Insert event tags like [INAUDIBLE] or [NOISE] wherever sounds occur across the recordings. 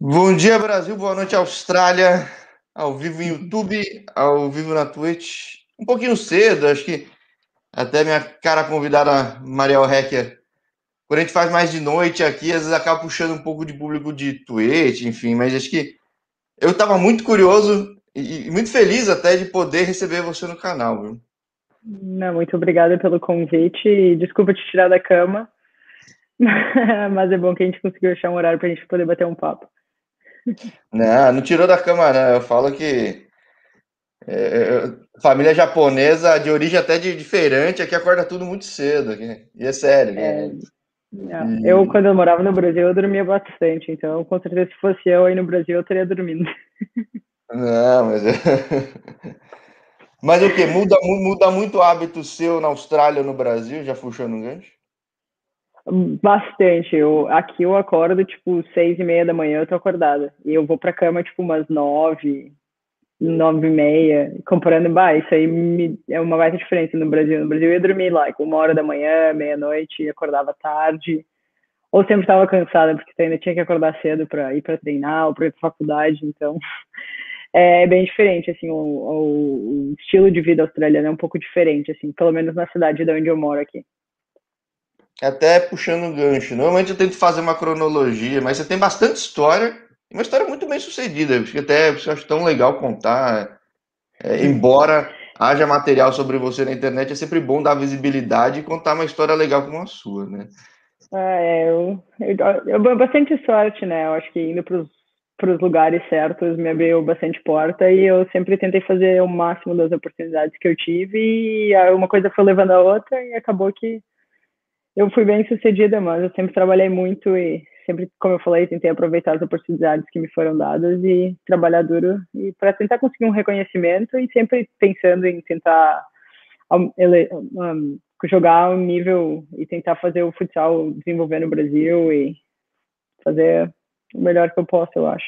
Bom dia, Brasil. Boa noite, Austrália. Ao vivo em YouTube, ao vivo na Twitch. Um pouquinho cedo, acho que até minha cara convidada, Mariel Hecker. Quando a gente faz mais de noite aqui, às vezes acaba puxando um pouco de público de Twitch, enfim, mas acho que eu estava muito curioso e, muito feliz até de poder receber você no canal, viu? Não, muito obrigada pelo convite. Desculpa te tirar da cama, [LAUGHS] mas é bom que a gente conseguiu achar um horário para a gente poder bater um papo. Não, não tirou da cama, não. Eu falo que é, é, família japonesa de origem até de, diferente, aqui acorda tudo muito cedo. Aqui. E é sério. É, né? e... Eu, quando eu morava no Brasil, eu dormia bastante. Então, com certeza, se fosse eu aí no Brasil, eu teria dormindo. Não, mas. [LAUGHS] mas o que? Muda, muda muito o hábito seu na Austrália ou no Brasil? Já puxando um gancho? Bastante. Eu, aqui eu acordo, tipo, seis e meia da manhã eu tô acordada. E eu vou pra cama, tipo, umas nove, nove e meia. Comparando, bah, isso aí me, é uma baita diferença no Brasil. No Brasil eu ia dormir lá, like, uma hora da manhã, meia-noite, acordava tarde. Ou sempre estava cansada, porque ainda tinha que acordar cedo para ir para treinar ou para ir pra faculdade. Então, [LAUGHS] é bem diferente, assim, o, o, o estilo de vida australiano é um pouco diferente, assim, pelo menos na cidade de onde eu moro aqui. Até puxando o gancho. Normalmente eu tento fazer uma cronologia, mas você tem bastante história. Uma história muito bem sucedida. Acho que até eu acho tão legal contar. É, embora haja material sobre você na internet, é sempre bom dar visibilidade e contar uma história legal como a sua, né? É, eu, eu, eu bastante sorte, né? Eu acho que indo para os lugares certos me abriu bastante porta e eu sempre tentei fazer o máximo das oportunidades que eu tive e uma coisa foi levando a outra e acabou que eu fui bem sucedida, mas eu sempre trabalhei muito e sempre, como eu falei, tentei aproveitar as oportunidades que me foram dadas e trabalhar duro e para tentar conseguir um reconhecimento e sempre pensando em tentar um, jogar um nível e tentar fazer o futsal desenvolver no Brasil e fazer o melhor que eu posso, eu acho.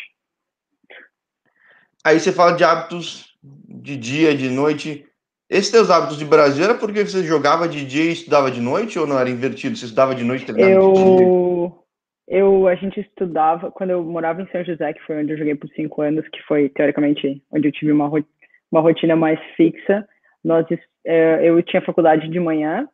Aí você fala de hábitos de dia, de noite. Esses teus hábitos de Brasil era porque você jogava de dia e estudava de noite ou não era invertido? Você estudava de noite e treinava eu... de dia? Eu, a gente estudava, quando eu morava em São José, que foi onde eu joguei por cinco anos, que foi, teoricamente, onde eu tive uma, uma rotina mais fixa, nós, é, eu tinha faculdade de manhã,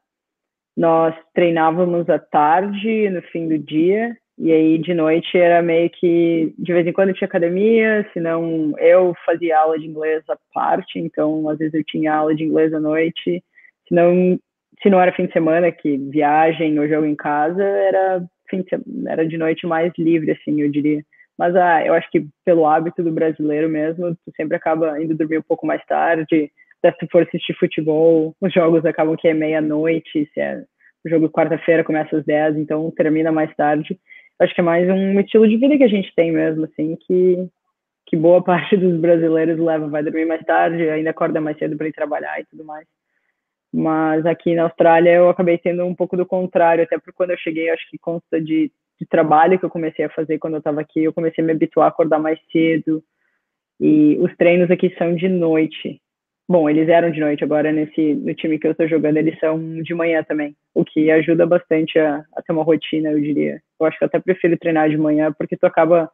nós treinávamos à tarde, no fim do dia, e aí, de noite, era meio que, de vez em quando tinha academia, senão eu fazia aula de inglês à parte, então, às vezes eu tinha aula de inglês à noite, senão, se não era fim de semana, que viagem ou jogo em casa, era, fim de, era de noite mais livre, assim, eu diria. Mas ah, eu acho que pelo hábito do brasileiro mesmo, tu sempre acaba indo dormir um pouco mais tarde, até se for assistir futebol, os jogos acabam que é meia-noite, se é o jogo quarta-feira começa às 10, então termina mais tarde acho que é mais um estilo de vida que a gente tem mesmo, assim, que, que boa [LAUGHS] parte dos brasileiros leva, vai dormir mais tarde, ainda acorda mais cedo para ir trabalhar e tudo mais. Mas aqui na Austrália eu acabei tendo um pouco do contrário, até porque quando eu cheguei, acho que consta de, de trabalho que eu comecei a fazer quando eu estava aqui, eu comecei a me habituar a acordar mais cedo. E os treinos aqui são de noite. Bom, eles eram de noite, agora nesse no time que eu estou jogando, eles são de manhã também, o que ajuda bastante a, a, ter uma rotina, eu diria. Eu acho que eu até prefiro treinar de manhã, porque tu acaba,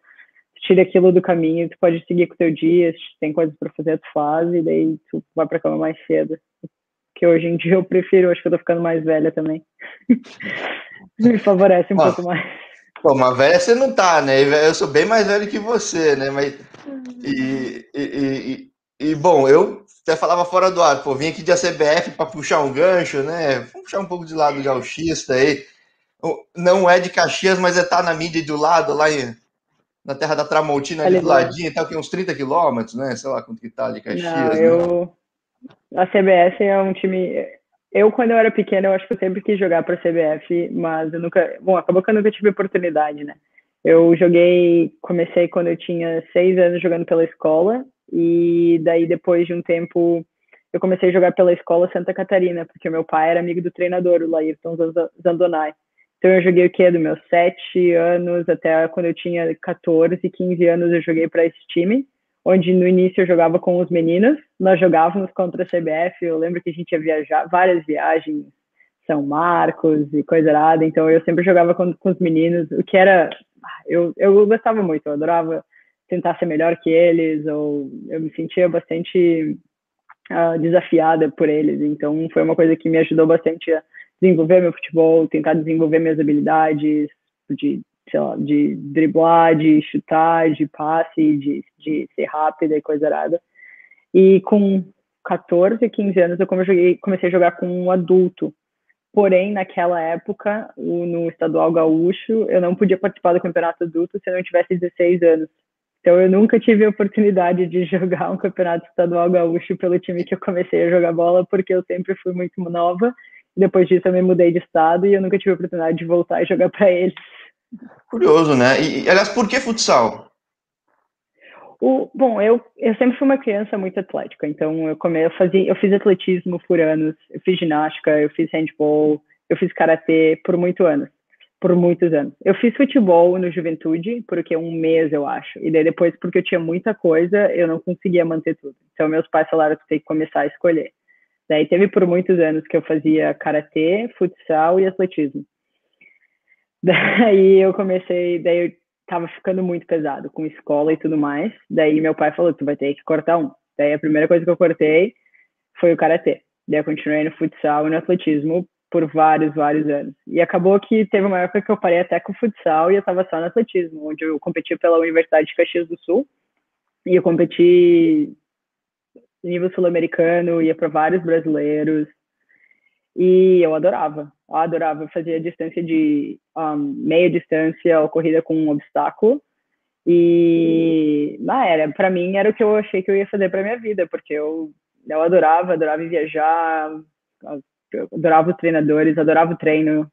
tu tira aquilo do caminho, tu pode seguir com o teu dia, se tem coisas para fazer, tu faz, e daí tu vai para cama mais cedo. Que hoje em dia eu prefiro, acho que eu tô ficando mais velha também. [LAUGHS] Me favorece um pouco mais. Pô, mas velha você não tá, né? Eu sou bem mais velho que você, né? Mas, e, e, e, e bom, eu até falava fora do ar, pô, vim aqui de ACBF para puxar um gancho, né? Vamos puxar um pouco de lado gauchista aí. Não é de Caxias, mas é tá na mídia do lado, lá em, na terra da Tramontina, ali, do ladinho, tá que uns 30 quilômetros, né? Sei lá quanto que tá ali, Caxias. Não, né? eu... A CBF é um time... Eu, quando eu era pequena, eu acho que eu sempre quis jogar para a CBF, mas eu nunca... Bom, acabou que eu nunca tive oportunidade, né? Eu joguei, comecei quando eu tinha seis anos jogando pela escola, e daí, depois de um tempo, eu comecei a jogar pela escola Santa Catarina, porque meu pai era amigo do treinador, o Laírton Zandonai. Então eu joguei o quê? Do meus sete anos até quando eu tinha 14, 15 anos, eu joguei para esse time, onde no início eu jogava com os meninos, nós jogávamos contra a CBF, eu lembro que a gente ia viajar, várias viagens, São Marcos e coisa errada. Então eu sempre jogava com, com os meninos, o que era. Eu, eu gostava muito, eu adorava tentar ser melhor que eles, ou eu me sentia bastante uh, desafiada por eles. Então foi uma coisa que me ajudou bastante a desenvolver meu futebol, tentar desenvolver minhas habilidades de, sei lá, de driblar, de chutar, de passe, de, de ser rápida e coisa errada. E com 14, 15 anos eu comecei, a jogar com um adulto. Porém, naquela época, no estadual gaúcho, eu não podia participar do campeonato adulto se eu não tivesse 16 anos. Então, eu nunca tive a oportunidade de [LAUGHS] jogar um campeonato estadual gaúcho pelo time que eu comecei a jogar bola, porque eu sempre fui muito nova. Depois disso, eu me mudei de estado e eu nunca tive a oportunidade de voltar e jogar para eles. Curioso, né? E, aliás, por que futsal? O, bom, eu, eu sempre fui uma criança muito atlética, então eu, come, eu, fazia, eu fiz atletismo por anos, eu fiz ginástica, eu fiz handball, eu fiz karatê por muitos anos, por muitos anos. Eu fiz futebol no juventude, porque um mês, eu acho, e daí depois, porque eu tinha muita coisa, eu não conseguia manter tudo. Então meus pais falaram que tem que começar a escolher. Daí teve por muitos anos que eu fazia karatê, futsal e atletismo. [LAUGHS] Daí eu comecei, daí eu tava ficando muito pesado com escola e tudo mais. Daí meu pai falou, tu vai ter que cortar um. Daí a primeira coisa que eu cortei foi o karatê. Daí eu continuei no futsal e no atletismo por vários, vários anos. E acabou que teve uma época que eu parei até com o futsal e eu tava só no atletismo, onde eu competi pela Universidade de Caxias do Sul. E eu competi nível sul-americano, ia para vários brasileiros. E eu adorava, eu adorava. Eu fazia distância de um, meia distância ou corrida com um obstáculo. E na era, para mim era o que eu achei que eu ia fazer para minha vida, porque eu eu adorava, adorava viajar, adorava os treinadores, adorava o treino,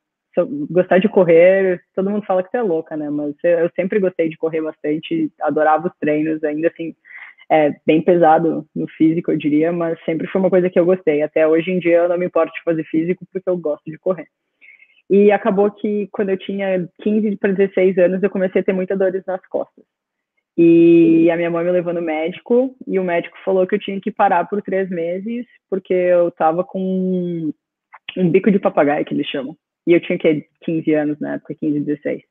gostar de correr, todo mundo fala que você é louca, né? Mas eu sempre gostei de correr bastante, adorava os treinos, ainda assim, é bem pesado no físico, eu diria, mas sempre foi uma coisa que eu gostei. Até hoje em dia eu não me importo de fazer físico porque eu gosto de correr. E acabou que quando eu tinha 15 para 16 anos eu comecei a ter muitas dores nas costas. E a minha mãe me levou no médico e o médico falou que eu tinha que parar por três meses porque eu tava com um bico de papagaio que eles chamam. E eu tinha que 15 anos na época, 15, 16.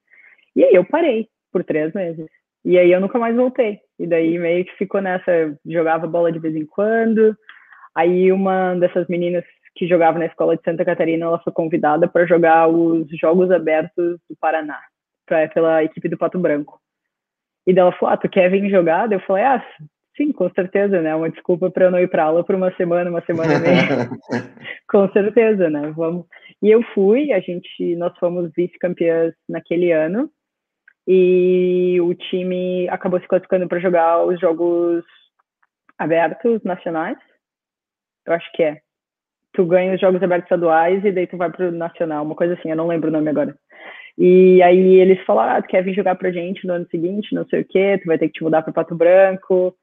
E aí eu parei por três meses. E aí eu nunca mais voltei. E daí meio que ficou nessa, jogava bola de vez em quando. Aí uma dessas meninas que jogava na escola de Santa Catarina, ela foi convidada para jogar os Jogos Abertos do Paraná, pra, pela equipe do Pato Branco. E dela falou: "Ah, tu quer vir jogar?" Eu falei: "Ah, sim, com certeza, né? Uma desculpa para eu não ir para aula por uma semana, uma semana e meia. [LAUGHS] com certeza, né? Vamos. E eu fui, a gente, nós fomos vice-campeãs naquele ano e o time acabou se classificando para jogar os jogos abertos nacionais. Eu acho que é. Tu ganha os jogos abertos estaduais e daí tu vai pro nacional, uma coisa assim, eu não lembro o nome agora. E aí eles falaram, ah, tu quer vir jogar pra gente no ano seguinte, não sei o quê, tu vai ter que te mudar para Pato Branco.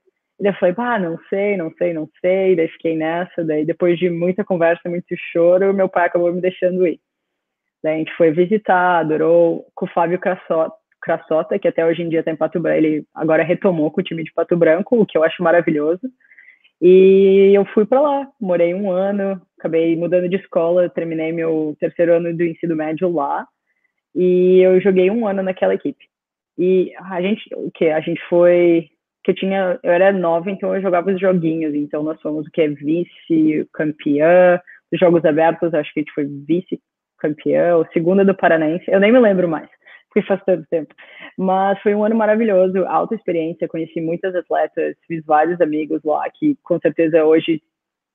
Eu falei, ah, não sei, não sei, não sei. Daí fiquei nessa, daí depois de muita conversa, muito choro, meu pai acabou me deixando ir. Daí a gente foi visitar, adorou com o Fábio Crassota, Crassota, que até hoje em dia está em Pato Branco, ele agora retomou com o time de Pato Branco, o que eu acho maravilhoso. E eu fui para lá, morei um ano, acabei mudando de escola, terminei meu terceiro ano do ensino médio lá, e eu joguei um ano naquela equipe. E a gente, o que? A gente foi, que eu tinha, eu era nova, então eu jogava os joguinhos, então nós fomos o que? Vice-campeã, dos Jogos Abertos, acho que a gente foi vice-campeã, o segundo do Paranaense, eu nem me lembro mais porque faz tanto tempo. Mas foi um ano maravilhoso, alta experiência, conheci muitas atletas, fiz vários amigos lá que com certeza hoje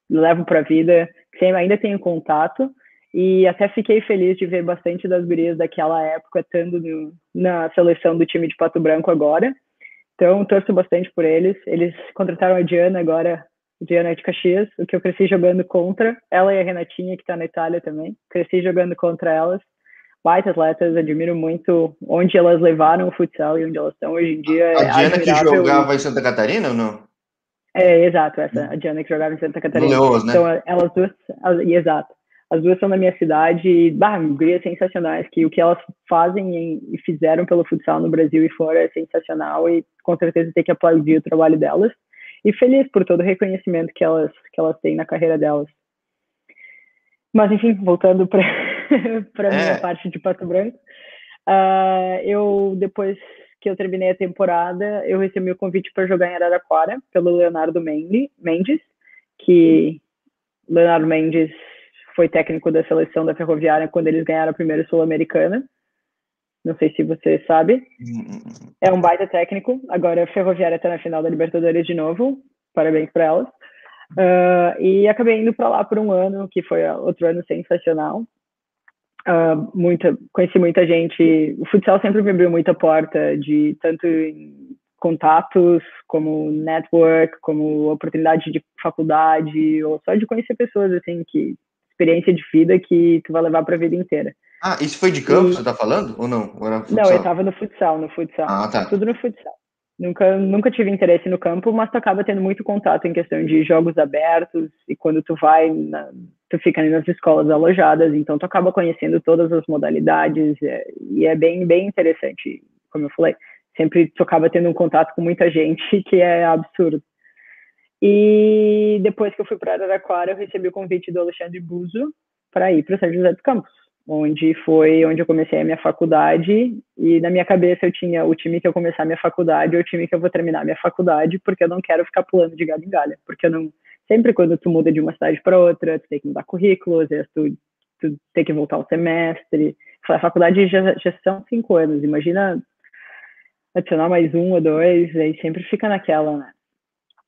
levo para a vida, que ainda tenho contato. E até fiquei feliz de ver bastante das gurias daquela época estando no, na seleção do time de Pato Branco agora. Então, torço bastante por eles. Eles contrataram a Diana agora, Diana de Caxias, o que eu cresci jogando contra. Ela e a Renatinha, que está na Itália também. Cresci jogando contra elas baita atletas, admiro muito onde elas levaram o futsal e onde elas estão hoje em dia. A é Diana que jogava em Santa Catarina ou não? É, exato, essa, a Diana que jogava em Santa Catarina. Leoas, né? Então, elas duas, elas, exato. As duas são da minha cidade, bah, gurias sensacionais, que o que elas fazem e fizeram pelo futsal no Brasil e fora é sensacional e com certeza tem que aplaudir o trabalho delas. E feliz por todo o reconhecimento que elas, que elas têm na carreira delas. Mas, enfim, voltando para [LAUGHS] para é. minha parte de Pato Branco. Uh, eu, depois que eu terminei a temporada, eu recebi o convite para jogar em Araraquara pelo Leonardo Mendes, que Leonardo Mendes foi técnico da seleção da Ferroviária quando eles ganharam a primeira Sul-Americana. Não sei se você sabe. É um baita técnico. Agora a Ferroviária está na final da Libertadores de novo. Parabéns para elas. Uh, e acabei indo para lá por um ano, que foi outro ano sensacional. Uh, muita, conheci muita gente. O futsal sempre me abriu muita porta de tanto contatos, como network, como oportunidade de faculdade, ou só de conhecer pessoas assim que experiência de vida que tu vai levar para a vida inteira. Ah, isso foi de campo, e... você tá falando? Ou não? Ou não, eu tava no futsal, no futsal. Ah, tá. Tudo no futsal. Nunca, nunca tive interesse no campo, mas tu acaba tendo muito contato em questão de jogos abertos e quando tu vai, na, tu fica nas escolas alojadas, então tu acaba conhecendo todas as modalidades é, e é bem, bem interessante, como eu falei. Sempre tu acaba tendo um contato com muita gente [LAUGHS] que é absurdo. E depois que eu fui para Araraquara, eu recebi o convite do Alexandre Buzo para ir para São José dos Campos, onde foi onde eu comecei a minha faculdade. E na minha cabeça eu tinha o time que eu começar a minha faculdade ou o time que eu vou terminar a minha faculdade, porque eu não quero ficar pulando de galho em galho. Porque eu não. Sempre quando tu muda de uma cidade para outra, tu tem que mudar currículo, às vezes tu, tu tem que voltar ao semestre. A faculdade já, já são cinco anos, imagina adicionar mais um ou dois, aí sempre fica naquela, né?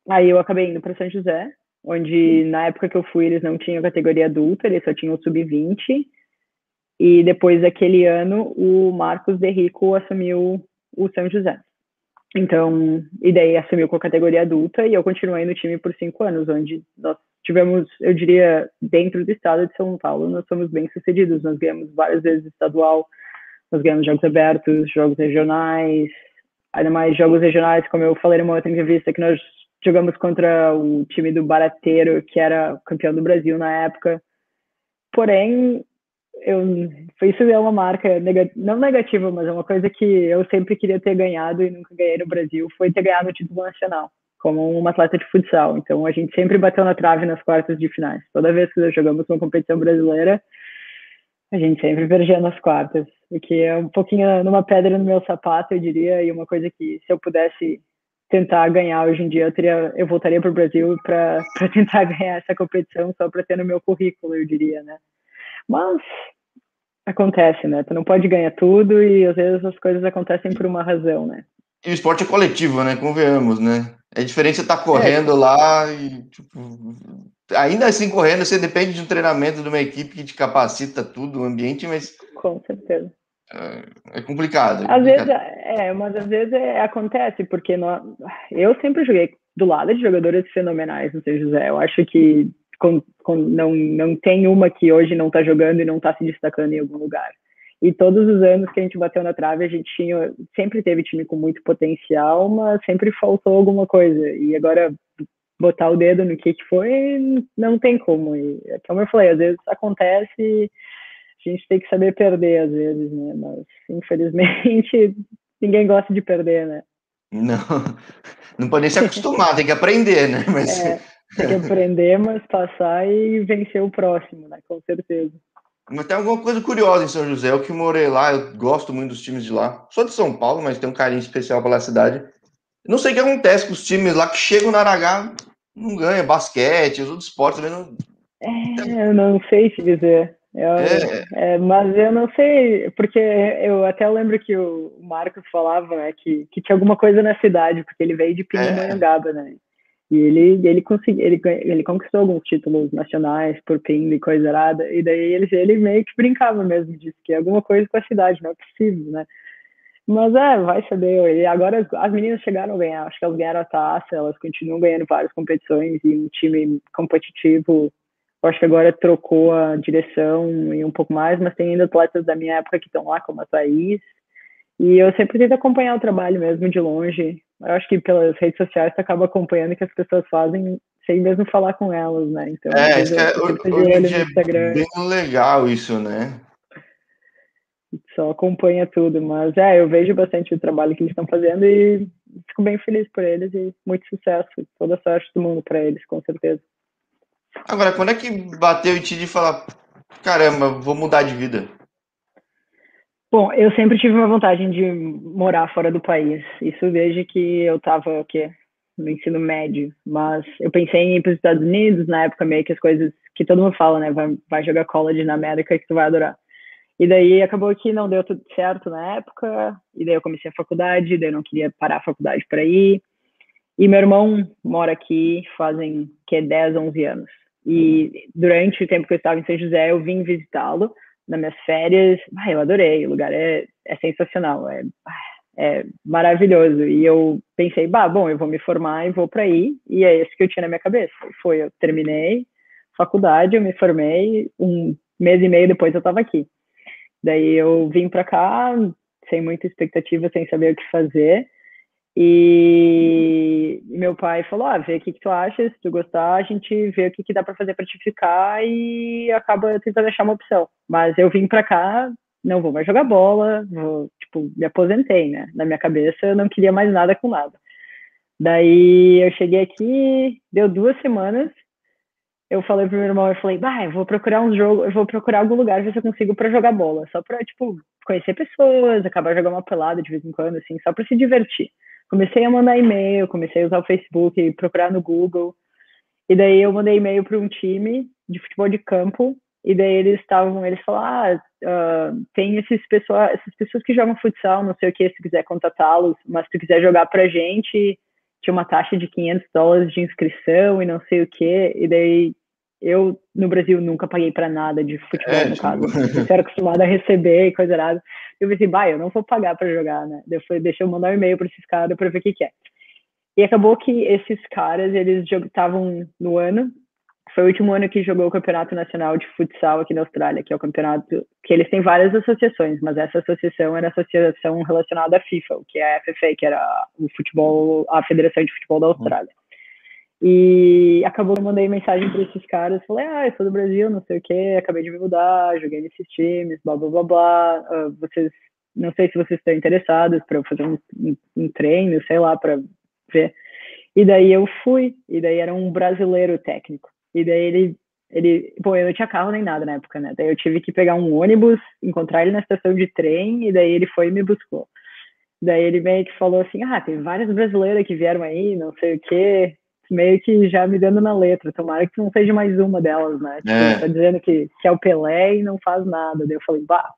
Aí eu acabei indo para São José, onde na época que eu fui eles não tinham categoria adulta, eles só tinham sub-20. E depois daquele ano, o Marcos De Rico assumiu o São José. Então, e daí assumiu com a categoria adulta e eu continuei no time por cinco anos, onde nós tivemos, eu diria, dentro do estado de São Paulo, nós somos bem sucedidos. Nós ganhamos várias vezes estadual, nós ganhamos jogos abertos, jogos regionais, ainda mais jogos regionais, como eu falei numa outra entrevista, que nós jogamos contra o time do Barateiro, que era campeão do Brasil na época. Porém, eu, isso é uma marca não negativa, mas é uma coisa que eu sempre queria ter ganhado e nunca ganhei no Brasil, foi ter ganhado o título nacional, como uma atleta de futsal. Então, a gente sempre bateu na trave nas quartas de finais. Toda vez que jogamos uma competição brasileira, a gente sempre perdia nas quartas, o que é um pouquinho numa pedra no meu sapato, eu diria, e uma coisa que se eu pudesse tentar ganhar hoje em dia, eu, teria, eu voltaria para o Brasil para [LAUGHS] tentar ganhar essa competição só para ter no meu currículo, eu diria, né? Mas acontece, né? Tu não pode ganhar tudo e às vezes as coisas acontecem por uma razão, né? E o esporte é coletivo, né? Convenhamos, né? É diferente você estar tá correndo é. lá e, tipo, ainda assim correndo, você depende de um treinamento de uma equipe que te capacita tudo, o ambiente, mas. Com certeza. É, é complicado. É às vezes, é, mas às vezes é, acontece, porque nós, eu sempre joguei do lado de jogadores fenomenais no São José. Eu acho que com, com, não, não tem uma que hoje não está jogando e não está se destacando em algum lugar. E todos os anos que a gente bateu na trave, a gente tinha, sempre teve time com muito potencial, mas sempre faltou alguma coisa. E agora botar o dedo no que, que foi, não tem como. E, como eu falei, às vezes acontece a gente tem que saber perder às vezes, né? Mas infelizmente [LAUGHS] ninguém gosta de perder, né? Não, não pode nem se acostumar, tem que aprender, né? Mas... É, tem que aprender, mas passar e vencer o próximo, né? Com certeza. Mas tem alguma coisa curiosa em São José. Eu que morei lá, eu gosto muito dos times de lá. Sou de São Paulo, mas tenho um carinho especial pela cidade. Não sei o que acontece com os times lá que chegam na Aragá, não ganha basquete, os outros esportes também não. É, eu não sei te dizer. Eu, é. É, mas eu não sei, porque eu até lembro que o Marcos falava né, que, que tinha alguma coisa na cidade, porque ele veio de Pindamonhangaba, é. né? E ele, ele, consegui, ele, ele conquistou alguns títulos nacionais por Pinda e coisa errada, e daí ele, ele meio que brincava mesmo disso, que é alguma coisa com a cidade, não é possível, né? Mas é, vai saber. E agora as, as meninas chegaram a ganhar, acho que elas ganharam a taça, elas continuam ganhando várias competições e um time competitivo eu acho que agora trocou a direção e um pouco mais, mas tem ainda atletas da minha época que estão lá, como a Thaís. E eu sempre tento acompanhar o trabalho mesmo de longe. Eu acho que pelas redes sociais você acaba acompanhando o que as pessoas fazem sem mesmo falar com elas, né? Então, é, isso é, hoje é bem legal isso, né? Só acompanha tudo, mas é, eu vejo bastante o trabalho que eles estão fazendo e fico bem feliz por eles e muito sucesso, toda sorte do mundo para eles, com certeza. Agora, quando é que bateu em ti de falar, caramba, vou mudar de vida? Bom, eu sempre tive uma vontade de morar fora do país. Isso desde que eu estava aqui no ensino médio. Mas eu pensei em ir para os Estados Unidos, na época meio que as coisas que todo mundo fala, né? Vai, vai jogar college na América que tu vai adorar. E daí acabou que não deu tudo certo na época, e daí eu comecei a faculdade, daí eu não queria parar a faculdade para ir. E meu irmão mora aqui fazem que 10, 11 anos. E durante o tempo que eu estava em São José, eu vim visitá-lo nas minhas férias. Ah, eu adorei, o lugar é, é sensacional, é, é maravilhoso. E eu pensei, bah, bom, eu vou me formar e vou para aí. E é esse que eu tinha na minha cabeça. Foi, eu terminei faculdade, eu me formei, um mês e meio depois eu estava aqui. Daí eu vim para cá sem muita expectativa, sem saber o que fazer. E meu pai falou: ah, vê o que, que tu acha, se tu gostar, a gente vê o que, que dá para fazer para te ficar e acaba tentando achar uma opção. Mas eu vim para cá, não vou mais jogar bola, vou, tipo, me aposentei, né? Na minha cabeça eu não queria mais nada com nada. Daí eu cheguei aqui, deu duas semanas, eu falei pro meu irmão, eu falei, bah, eu vou procurar um jogo, eu vou procurar algum lugar ver se eu consigo para jogar bola, só para tipo conhecer pessoas, acabar jogando uma pelada de vez em quando, assim, só para se divertir comecei a mandar e-mail, comecei a usar o Facebook, procurar no Google. E daí eu mandei e-mail para um time de futebol de campo. E daí eles estavam, eles falaram, ah, uh, tem esses pessoas, essas pessoas que jogam futsal, não sei o que, se tu quiser contatá-los, mas se tu quiser jogar pra gente, tinha uma taxa de 500 dólares de inscrição e não sei o que. E daí eu, no Brasil, nunca paguei para nada de futebol, é, no tipo... caso. [LAUGHS] Eu era acostumada a receber e coisa errada. Eu pensei, bah, eu não vou pagar para jogar, né? Depois, deixa eu mandar um e-mail para esses caras para ver o que, que é. E acabou que esses caras, eles estavam no ano, foi o último ano que jogou o Campeonato Nacional de Futsal aqui na Austrália, que é o campeonato que eles têm várias associações, mas essa associação era a associação relacionada à FIFA, que é a FFA, que era o futebol, a Federação de Futebol da Austrália. E acabou que eu mandei mensagem para esses caras, falei, ah, eu sou do Brasil, não sei o que, acabei de me mudar, joguei nesses times, blá blá blá blá. Uh, vocês, não sei se vocês estão interessados para fazer um, um, treino, sei lá, para ver. E daí eu fui, e daí era um brasileiro técnico. E daí ele, ele, pô, eu não tinha carro nem nada na época, né? Daí eu tive que pegar um ônibus, encontrar ele na estação de trem, e daí ele foi e me buscou. Daí ele meio que falou assim, ah, tem vários brasileiros que vieram aí, não sei o quê, meio que já me dando na letra. Tomara que não seja mais uma delas, né? Tipo, é. Tá dizendo que, que é o Pelé e não faz nada. Daí eu falei, bah.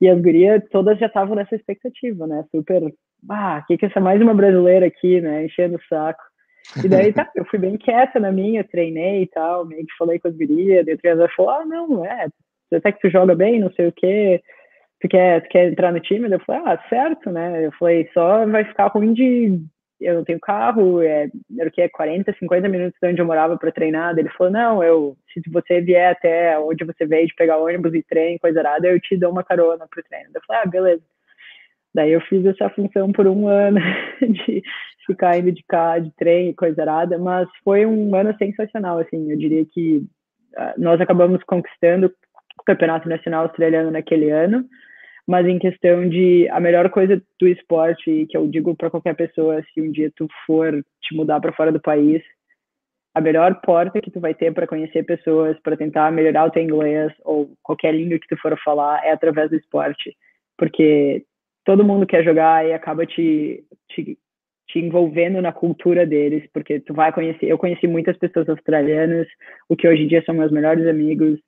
E as gurias todas já estavam nessa expectativa, né? Super, bah, que que é essa mais uma brasileira aqui, né? Enchendo o saco. E daí tá, eu fui bem quieta na minha, treinei e tal, meio que falei com as gurias, daí o falou, ah, não, é, até que tu joga bem, não sei o quê, tu quer, tu quer entrar no time? Eu falei, ah, certo, né? Eu falei, só vai ficar ruim de eu não tenho carro, é, era o que é 40, 50 minutos de onde eu morava para treinar. Ele falou: "Não, eu se você vier até onde você veio de pegar ônibus e trem, coisa nada, eu te dou uma carona pro treino". Eu falei: "Ah, beleza". Daí eu fiz essa função por um ano [LAUGHS] de ficar indo de carro, de trem, coisa errada, mas foi um ano sensacional, assim, eu diria que uh, nós acabamos conquistando o Campeonato Nacional Australiano naquele ano, mas em questão de a melhor coisa do esporte que eu digo para qualquer pessoa se um dia tu for te mudar para fora do país a melhor porta que tu vai ter para conhecer pessoas para tentar melhorar o teu inglês ou qualquer língua que tu for falar é através do esporte porque todo mundo quer jogar e acaba te, te te envolvendo na cultura deles, porque tu vai conhecer. Eu conheci muitas pessoas australianas, o que hoje em dia são meus melhores amigos,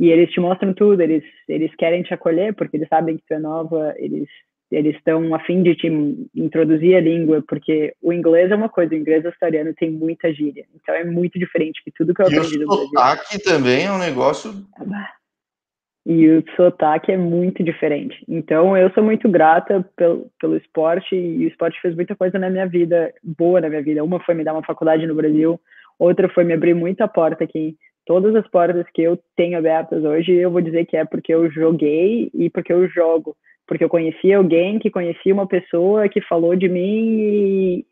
e eles te mostram tudo, eles, eles querem te acolher porque eles sabem que tu é nova, eles eles estão a fim de te introduzir a língua, porque o inglês é uma coisa, o inglês australiano tem muita gíria, então é muito diferente de tudo que eu aprendi no Brasil. o sotaque também é um negócio... E o sotaque é muito diferente. Então, eu sou muito grata pelo, pelo esporte, e o esporte fez muita coisa na minha vida, boa na minha vida. Uma foi me dar uma faculdade no Brasil, outra foi me abrir muita porta aqui todas as portas que eu tenho abertas hoje, eu vou dizer que é porque eu joguei e porque eu jogo. Porque eu conheci alguém que conhecia uma pessoa que falou de mim e,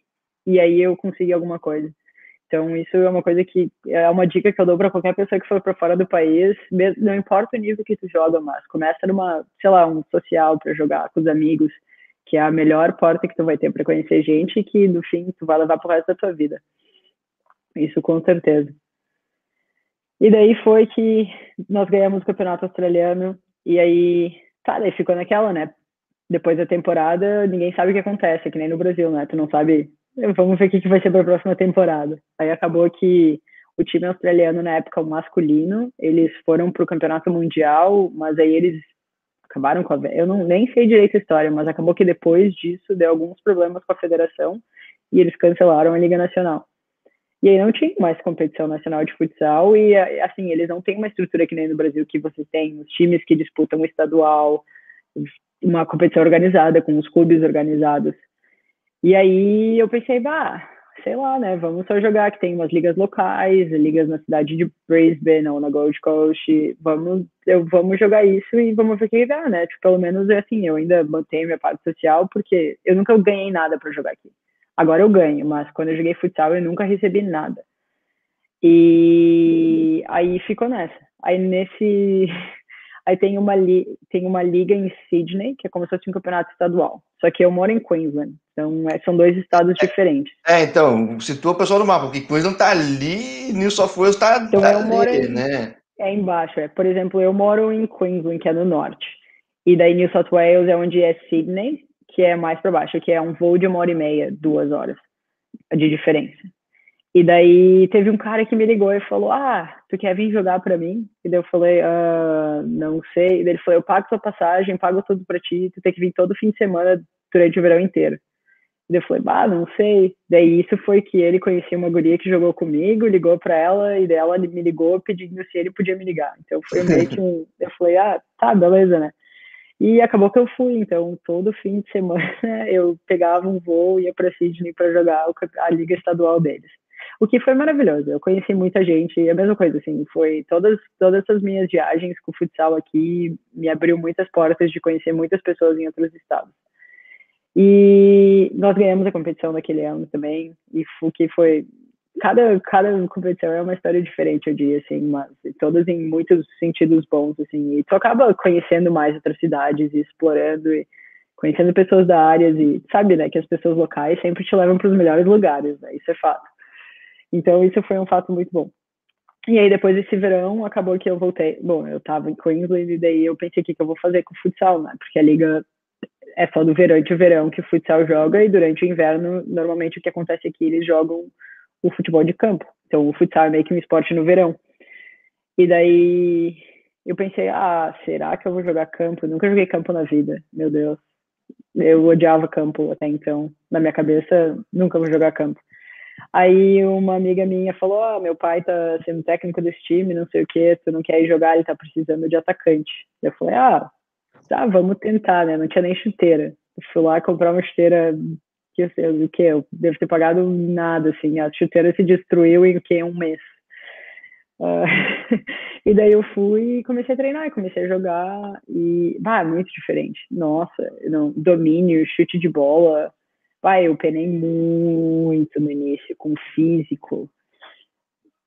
e aí eu consegui alguma coisa. Então, isso é uma coisa que é uma dica que eu dou para qualquer pessoa que for para fora do país, não importa o nível que tu joga, mas começa numa, sei lá, um social para jogar com os amigos, que é a melhor porta que tu vai ter para conhecer gente e que no fim tu vai levar pro resto da tua vida. Isso com certeza. E daí foi que nós ganhamos o campeonato australiano, e aí, tá, daí ficou naquela, né? Depois da temporada, ninguém sabe o que acontece, que nem no Brasil, né? Tu não sabe, vamos ver o que vai ser para a próxima temporada. Aí acabou que o time australiano, na época, o masculino, eles foram para o campeonato mundial, mas aí eles acabaram com a. Eu não, nem sei direito a história, mas acabou que depois disso deu alguns problemas com a federação e eles cancelaram a Liga Nacional. E aí não tinha mais competição nacional de futsal e, assim, eles não têm uma estrutura que nem no Brasil que você tem os times que disputam o estadual, uma competição organizada, com os clubes organizados. E aí eu pensei, bah, sei lá, né? Vamos só jogar que tem umas ligas locais, ligas na cidade de Brisbane ou na Gold Coast. Vamos, eu, vamos jogar isso e vamos ver o que dá, né? Tipo, pelo menos assim, eu ainda mantenho minha parte social porque eu nunca ganhei nada para jogar aqui. Agora eu ganho, mas quando eu joguei futsal eu nunca recebi nada. E aí ficou nessa. Aí nesse [LAUGHS] Aí tem uma, li tem uma liga em Sydney, que é como se fosse um campeonato estadual. Só que eu moro em Queensland. Então, é, são dois estados é, diferentes. É, então, situa o pessoal no mapa, porque Queensland tá ali, New South Wales tá, então, tá ali, em, né? É embaixo. É. Por exemplo, eu moro em Queensland, que é no norte. E daí New South Wales é onde é Sydney, que é mais para baixo, que é um voo de uma hora e meia, duas horas de diferença. E daí teve um cara que me ligou e falou: Ah, tu quer vir jogar para mim? E daí eu falei: ah, Não sei. E daí ele falou: Eu pago sua passagem, pago tudo para ti, tu tem que vir todo fim de semana durante o verão inteiro. E daí eu falei: Bah, não sei. Daí isso foi que ele conhecia uma guria que jogou comigo, ligou para ela, e daí ela me ligou pedindo se ele podia me ligar. Então foi meio que um. Eu falei: Ah, tá, beleza, né? E acabou que eu fui, então todo fim de semana [LAUGHS] eu pegava um voo e ia para Sydney para jogar a liga estadual deles o que foi maravilhoso. Eu conheci muita gente, e a mesma coisa, assim, foi todas, todas essas minhas viagens com o futsal aqui me abriu muitas portas de conhecer muitas pessoas em outros estados. E nós ganhamos a competição naquele ano também, e o que foi cada cada competição é uma história diferente eu diria assim mas todas em muitos sentidos bons assim e tu acaba conhecendo mais outras cidades e explorando e conhecendo pessoas da área e sabe né que as pessoas locais sempre te levam para os melhores lugares né isso é fato então, isso foi um fato muito bom. E aí, depois desse verão, acabou que eu voltei. Bom, eu tava em Queensland e daí eu pensei, o que, que eu vou fazer com o futsal, né? Porque a liga é só do verão e verão que o futsal joga e durante o inverno, normalmente o que acontece aqui, eles jogam o futebol de campo. Então, o futsal é meio que um esporte no verão. E daí eu pensei, ah, será que eu vou jogar campo? Eu nunca joguei campo na vida, meu Deus. Eu odiava campo até então. Na minha cabeça, nunca vou jogar campo. Aí uma amiga minha falou: oh, meu pai tá sendo técnico desse time, não sei o que, tu não quer ir jogar, ele tá precisando de atacante. Eu falei: ah, tá, vamos tentar, né? Não tinha nem chuteira. Eu fui lá comprar uma chuteira que eu sei o que, eu devo ter pagado nada, assim, a chuteira se destruiu em que um mês. Uh, [LAUGHS] e daí eu fui e comecei a treinar, comecei a jogar e, bah, muito diferente. Nossa, não, domínio, chute de bola, Pai, eu penei muito no início com físico.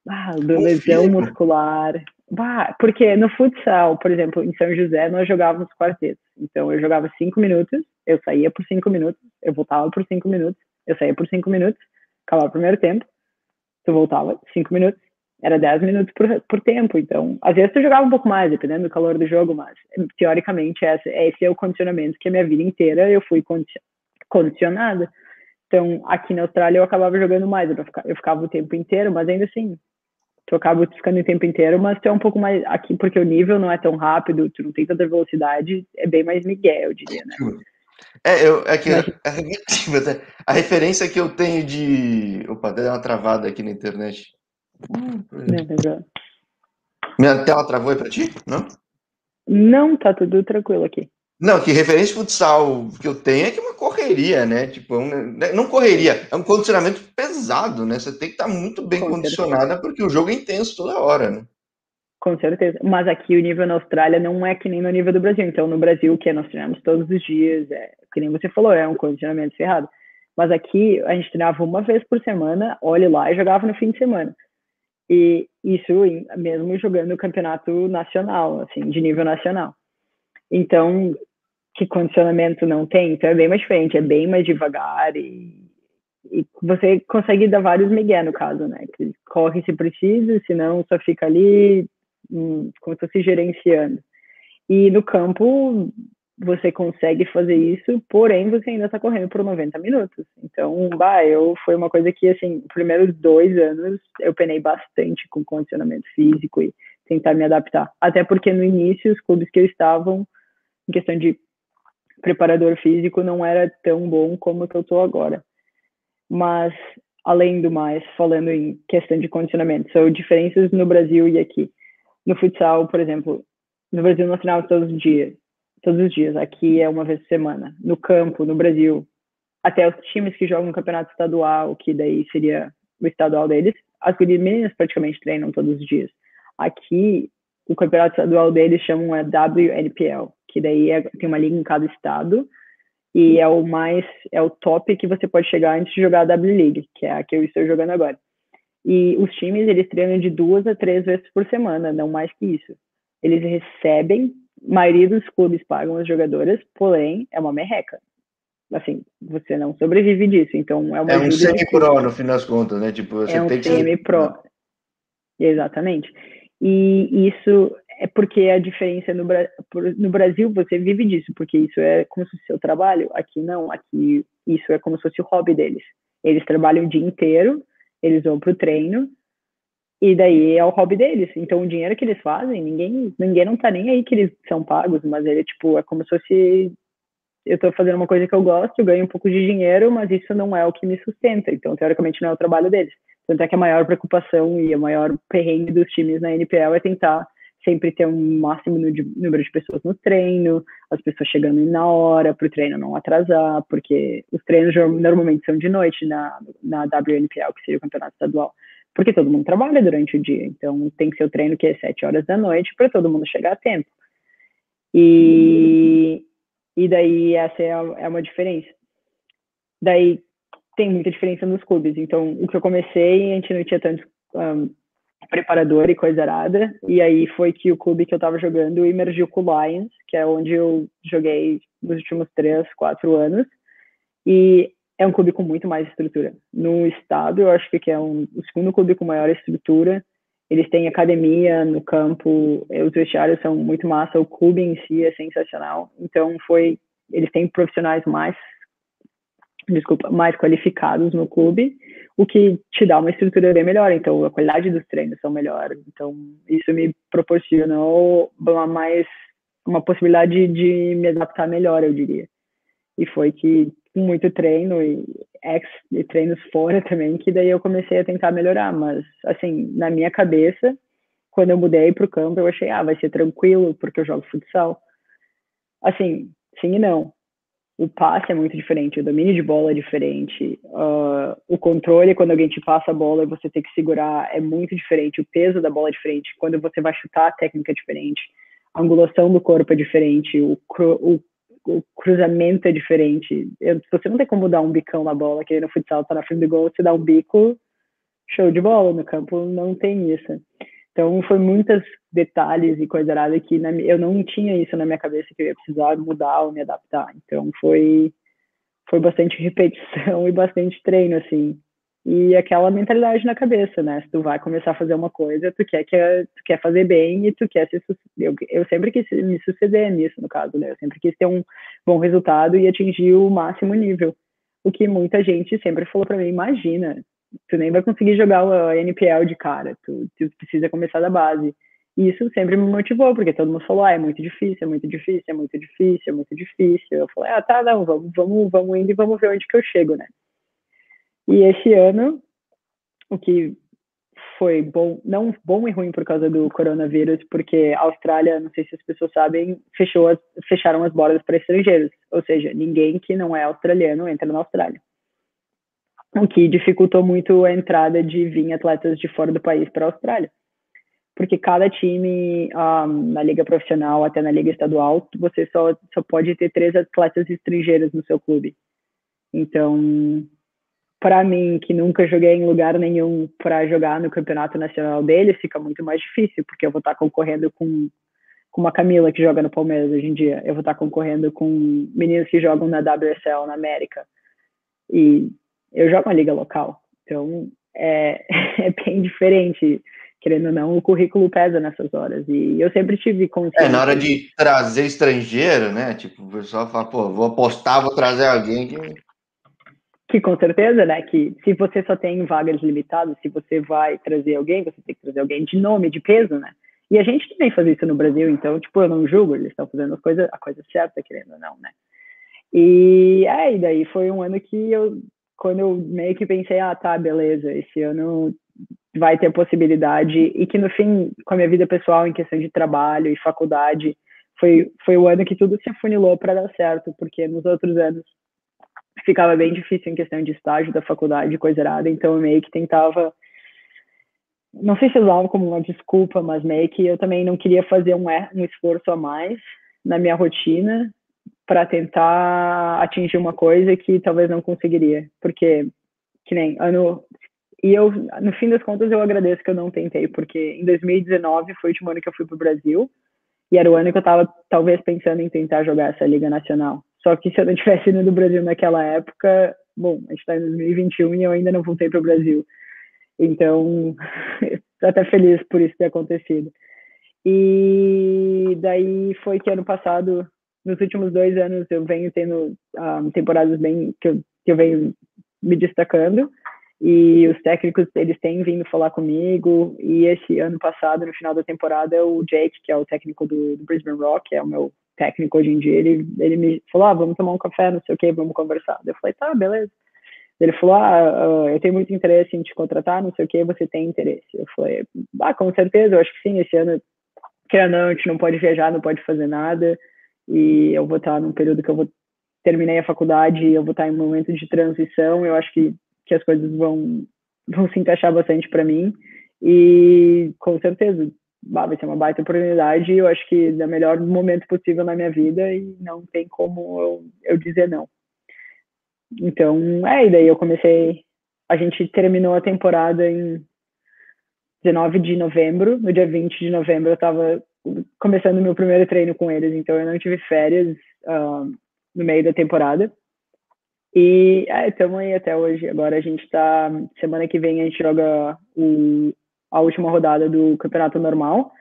Ah, lesão muscular. Bah, porque no futsal, por exemplo, em São José, nós jogávamos quartetos. Então, eu jogava cinco minutos, eu saía por cinco minutos, eu voltava por cinco minutos, eu saía por cinco minutos, acabava o primeiro tempo, tu voltava cinco minutos, era dez minutos por, por tempo. Então, às vezes tu jogava um pouco mais, dependendo do calor do jogo, mas teoricamente esse, esse é o condicionamento que a minha vida inteira eu fui condicionada. Então, aqui na Austrália eu acabava jogando mais, eu ficava, eu ficava o tempo inteiro, mas ainda assim, tu acaba ficando o tempo inteiro, mas tu é um pouco mais aqui, porque o nível não é tão rápido, tu não tem tanta velocidade, é bem mais Miguel, eu diria, né? É, eu, é que mas... a, a, referência que eu tenho de. Opa, deu uma travada aqui na internet. Hum, Minha tela travou aí pra ti? Não? Não, tá tudo tranquilo aqui. Não, que referência futsal que eu tenho é que é uma correria, né? Tipo, é um, né, não correria, é um condicionamento pesado, né? Você tem que estar muito bem Com condicionada certeza. porque o jogo é intenso toda hora, né? Com certeza. Mas aqui o nível na Austrália não é que nem no nível do Brasil. Então, no Brasil, que nós treinamos todos os dias, é, que nem você falou, é um condicionamento ferrado. Mas aqui a gente treinava uma vez por semana, olhe lá, e jogava no fim de semana. E isso mesmo jogando o campeonato nacional, assim, de nível nacional. Então, que condicionamento não tem, então é bem mais diferente, é bem mais devagar e e você consegue dar vários migué no caso, né? Que corre se precisa, senão só fica ali hum, como se fosse gerenciando. E no campo você consegue fazer isso, porém você ainda está correndo por 90 minutos. Então, bah, eu foi uma coisa que assim, os primeiros dois anos eu penei bastante com condicionamento físico e tentar me adaptar. Até porque no início os clubes que eu estavam em questão de preparador físico não era tão bom como que eu estou agora. Mas além do mais, falando em questão de condicionamento, são diferenças no Brasil e aqui. No futsal, por exemplo, no Brasil no final todos os dias todos os dias. Aqui é uma vez por semana. No campo, no Brasil, até os times que jogam campeonato estadual, que daí seria o estadual deles, as meninas praticamente treinam todos os dias. Aqui, o campeonato estadual deles chamam é WNPL, que daí é, tem uma liga em cada estado e é o mais é o top que você pode chegar antes de jogar a W League, que é a que eu estou jogando agora. E os times eles treinam de duas a três vezes por semana, não mais que isso. Eles recebem maioria dos clubes pagam as jogadoras, porém é uma merreca. Assim, você não sobrevive disso, então é uma É um semi-pro no fim das contas, né? Tipo, você é um tem que semi-pro. Exatamente. E isso é porque a diferença no, no Brasil você vive disso, porque isso é como se fosse seu trabalho. Aqui não, aqui isso é como se fosse o hobby deles. Eles trabalham o dia inteiro, eles vão para o treino, e daí é o hobby deles. Então o dinheiro que eles fazem, ninguém, ninguém não tá nem aí que eles são pagos, mas ele tipo, é como se fosse eu tô fazendo uma coisa que eu gosto, eu ganho um pouco de dinheiro, mas isso não é o que me sustenta. Então, teoricamente, não é o trabalho deles. Tanto é que a maior preocupação e a maior perrengue dos times na NPL é tentar sempre ter um máximo número de pessoas no treino, as pessoas chegando na hora, para o treino não atrasar, porque os treinos normalmente são de noite na, na WNPL, que seria o campeonato estadual porque todo mundo trabalha durante o dia, então tem que ser o treino que é sete horas da noite para todo mundo chegar a tempo. E, e daí essa é, é uma diferença. Daí tem muita diferença nos clubes, então o que eu comecei, a gente não tinha tanto um, preparador e coisa arada, e aí foi que o clube que eu estava jogando emergiu com o Lions, que é onde eu joguei nos últimos três, quatro anos, e é um clube com muito mais estrutura. No estado, eu acho que é um, o segundo clube com maior estrutura. Eles têm academia no campo, eh, os vestiários são muito massa, o clube em si é sensacional. Então foi, eles têm profissionais mais, desculpa, mais qualificados no clube, o que te dá uma estrutura bem melhor. Então a qualidade dos treinos são melhores. Então isso me proporcionou uma mais uma possibilidade de me adaptar melhor, eu diria. E foi que muito treino e ex e treinos fora [LAUGHS] também, que daí eu comecei a tentar melhorar, mas assim, na minha cabeça, quando eu mudei para o campo, eu achei, ah, vai ser tranquilo, porque eu jogo futsal. Assim, sim e não. O passe é muito diferente, o domínio de bola é diferente, uh, o controle, quando alguém te passa a bola e você tem que segurar, é muito diferente, o peso da bola é diferente, quando você vai chutar, a técnica é diferente, a angulação do corpo é diferente, o, o o cruzamento é diferente. Eu, você não tem como dar um bicão na bola, que no futsal tá na frente do gol, você dá um bico, show de bola. No campo não tem isso. Então foi muitos detalhes e coisa errada que na, eu não tinha isso na minha cabeça que eu ia precisar mudar ou me adaptar. Então foi foi bastante repetição [LAUGHS] e bastante treino assim e aquela mentalidade na cabeça, né? Se tu vai começar a fazer uma coisa, tu quer que tu quer fazer bem e tu quer se eu, eu sempre quis me suceder nisso no caso, né? Eu sempre quis ter um bom resultado e atingir o máximo nível. O que muita gente sempre falou para mim, imagina, tu nem vai conseguir jogar o NPL de cara, tu, tu precisa começar da base. E isso sempre me motivou, porque todo mundo falou, ah, é muito difícil, é muito difícil, é muito difícil, é muito difícil. Eu falei, ah, tá, não, vamos, vamos, vamos indo e vamos ver onde que eu chego, né? E esse ano, o que foi bom, não bom e ruim por causa do coronavírus, porque a Austrália, não sei se as pessoas sabem, fechou as, fecharam as bordas para estrangeiros, ou seja, ninguém que não é australiano entra na Austrália. O que dificultou muito a entrada de vir atletas de fora do país para a Austrália. Porque cada time, um, na liga profissional até na liga estadual, você só, só pode ter três atletas estrangeiros no seu clube. Então, para mim, que nunca joguei em lugar nenhum para jogar no campeonato nacional deles, fica muito mais difícil, porque eu vou estar tá concorrendo com, com uma Camila que joga no Palmeiras hoje em dia, eu vou estar tá concorrendo com meninos que jogam na WSL na América. E eu jogo uma liga local, então é, [LAUGHS] é bem diferente querendo ou não, o currículo pesa nessas horas. E eu sempre tive consciência. É, na hora de trazer estrangeiro, né? Tipo, o pessoal fala, pô, vou apostar, vou trazer alguém que. Que com certeza, né? Que se você só tem vagas limitadas, se você vai trazer alguém, você tem que trazer alguém de nome, de peso, né? E a gente também faz isso no Brasil, então, tipo, eu não julgo, eles estão fazendo as coisas, a coisa certa, querendo ou não, né? E aí, é, daí foi um ano que eu, quando eu meio que pensei, ah, tá, beleza, esse ano vai ter possibilidade e que no fim, com a minha vida pessoal em questão de trabalho e faculdade, foi foi o ano que tudo se afunilou para dar certo, porque nos outros anos ficava bem difícil em questão de estágio da faculdade, coisa errada, então eu meio que tentava não sei se usava como uma desculpa, mas meio que eu também não queria fazer um, um esforço a mais na minha rotina para tentar atingir uma coisa que talvez não conseguiria, porque que nem ano e eu, no fim das contas, eu agradeço que eu não tentei, porque em 2019 foi o último ano que eu fui para o Brasil, e era o ano que eu estava talvez pensando em tentar jogar essa Liga Nacional. Só que se eu não tivesse ido do Brasil naquela época, bom, a gente está em 2021 e eu ainda não voltei para o Brasil. Então, [LAUGHS] estou até feliz por isso ter acontecido. E daí foi que ano passado, nos últimos dois anos, eu venho tendo um, ah, temporadas bem que eu, que eu venho me destacando e os técnicos eles têm vindo falar comigo e esse ano passado no final da temporada o Jake que é o técnico do, do Brisbane Rock é o meu técnico hoje em dia ele ele me falou ah, vamos tomar um café não sei o que vamos conversar eu falei tá beleza ele falou ah uh, eu tenho muito interesse em te contratar não sei o que você tem interesse eu falei ah com certeza eu acho que sim esse ano que não a gente não pode viajar não pode fazer nada e eu vou estar num período que eu vou terminei a faculdade eu vou estar em um momento de transição eu acho que que as coisas vão, vão se encaixar bastante para mim. E com certeza vai ser uma baita oportunidade. Eu acho que é o melhor momento possível na minha vida e não tem como eu, eu dizer não. Então, é, e daí eu comecei. A gente terminou a temporada em 19 de novembro. No dia 20 de novembro eu estava começando meu primeiro treino com eles, então eu não tive férias uh, no meio da temporada. E estamos é, aí até hoje. Agora a gente está. Semana que vem a gente joga o, a última rodada do campeonato normal.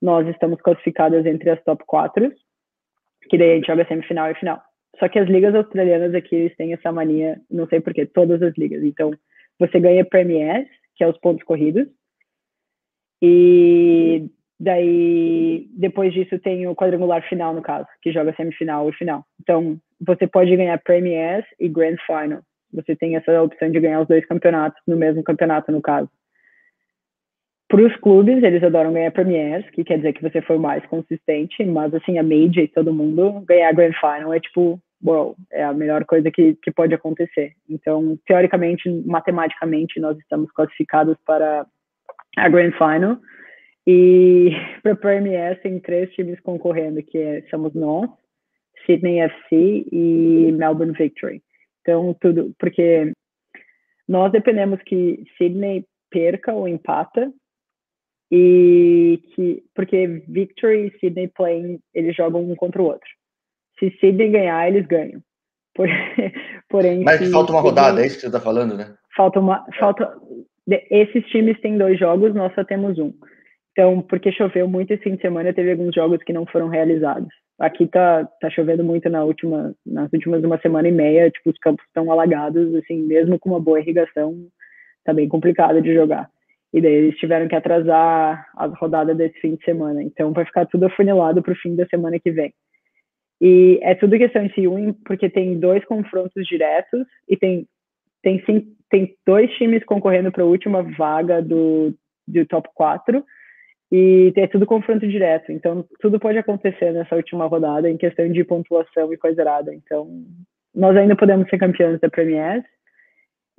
Nós estamos classificadas entre as top 4, que daí a gente joga semifinal e final. Só que as ligas australianas aqui eles têm essa mania, não sei porquê, todas as ligas. Então, você ganha Premier, que é os pontos corridos. E daí, depois disso, tem o quadrangular final, no caso, que joga semifinal e final. Então, você pode ganhar Premiers e Grand Final. Você tem essa opção de ganhar os dois campeonatos no mesmo campeonato, no caso. Para os clubes, eles adoram ganhar Premiers, que quer dizer que você foi mais consistente, mas assim, a Major e todo mundo ganhar Grand Final é tipo, wow, é a melhor coisa que, que pode acontecer. Então, teoricamente, matematicamente, nós estamos classificados para a Grand Final. E [LAUGHS] para Premier tem três times concorrendo, que é, somos nós, Sydney FC e Melbourne Victory. Então, tudo, porque nós dependemos que Sydney perca ou empata e que porque Victory e Sydney playing eles jogam um contra o outro. Se Sydney ganhar, eles ganham. Por, [LAUGHS] porém, mas falta uma rodada, é isso que você está falando, né? Falta uma, falta. Esses times têm dois jogos, nós só temos um. Então, porque choveu muito esse fim de semana, teve alguns jogos que não foram realizados. Aqui tá, tá chovendo muito na última, nas últimas uma semana e meia, tipo, os campos estão alagados, assim, mesmo com uma boa irrigação, tá bem complicado de jogar. E daí eles tiveram que atrasar a rodada desse fim de semana. Então vai ficar tudo afunilado para o fim da semana que vem. E é tudo questão de um, porque tem dois confrontos diretos e tem, tem, tem dois times concorrendo para a última vaga do, do top 4 e é tudo confronto direto. Então, tudo pode acontecer nessa última rodada em questão de pontuação e coisa errada. Então, nós ainda podemos ser campeões da Premier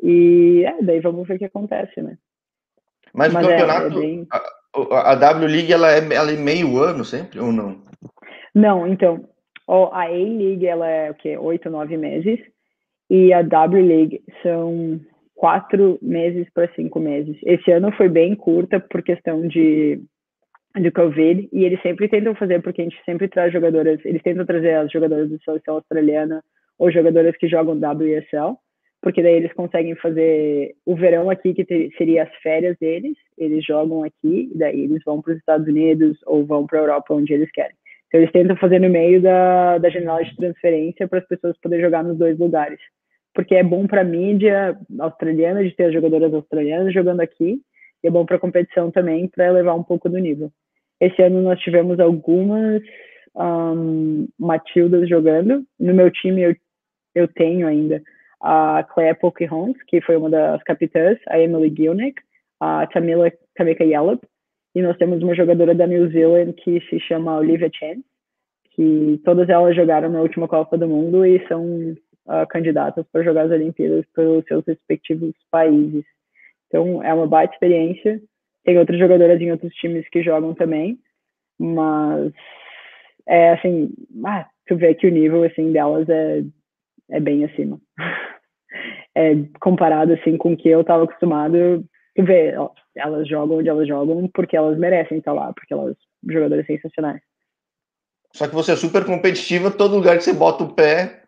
e é, daí vamos ver o que acontece, né? Mas, Mas o campeonato, é, é bem... a, a, W League, ela é, ela é meio ano sempre ou não? Não, então, a A-League, ela é o quê? Oito, nove meses. E a W League são quatro meses para cinco meses. Esse ano foi bem curta por questão de do Covid, e eles sempre tentam fazer, porque a gente sempre traz jogadoras, eles tentam trazer as jogadoras da seleção australiana ou jogadoras que jogam WSL porque daí eles conseguem fazer o verão aqui, que ter, seria as férias deles, eles jogam aqui, e daí eles vão para os Estados Unidos ou vão para a Europa, onde eles querem. Então eles tentam fazer no meio da, da janela de transferência para as pessoas poderem jogar nos dois lugares. Porque é bom para a mídia australiana de ter as jogadoras australianas jogando aqui, e é bom para a competição também, para elevar um pouco do nível. Esse ano nós tivemos algumas um, Matildas jogando. No meu time eu, eu tenho ainda a Claire Pocahontas, que foi uma das capitãs, a Emily Gilnick, a Tamila Kameka Yallop, e nós temos uma jogadora da New Zealand que se chama Olivia Chen, que todas elas jogaram na última Copa do Mundo e são uh, candidatas para jogar as Olimpíadas pelos seus respectivos países. Então, é uma baita experiência. Tem outras jogadoras em outros times que jogam também, mas é assim, ah, tu vê que o nível assim delas é, é bem acima. [LAUGHS] é, comparado assim com o que eu estava acostumado, tu vê, ó, elas jogam onde elas jogam porque elas merecem estar lá, porque elas jogadoras sensacionais. Só que você é super competitiva, todo lugar que você bota o pé,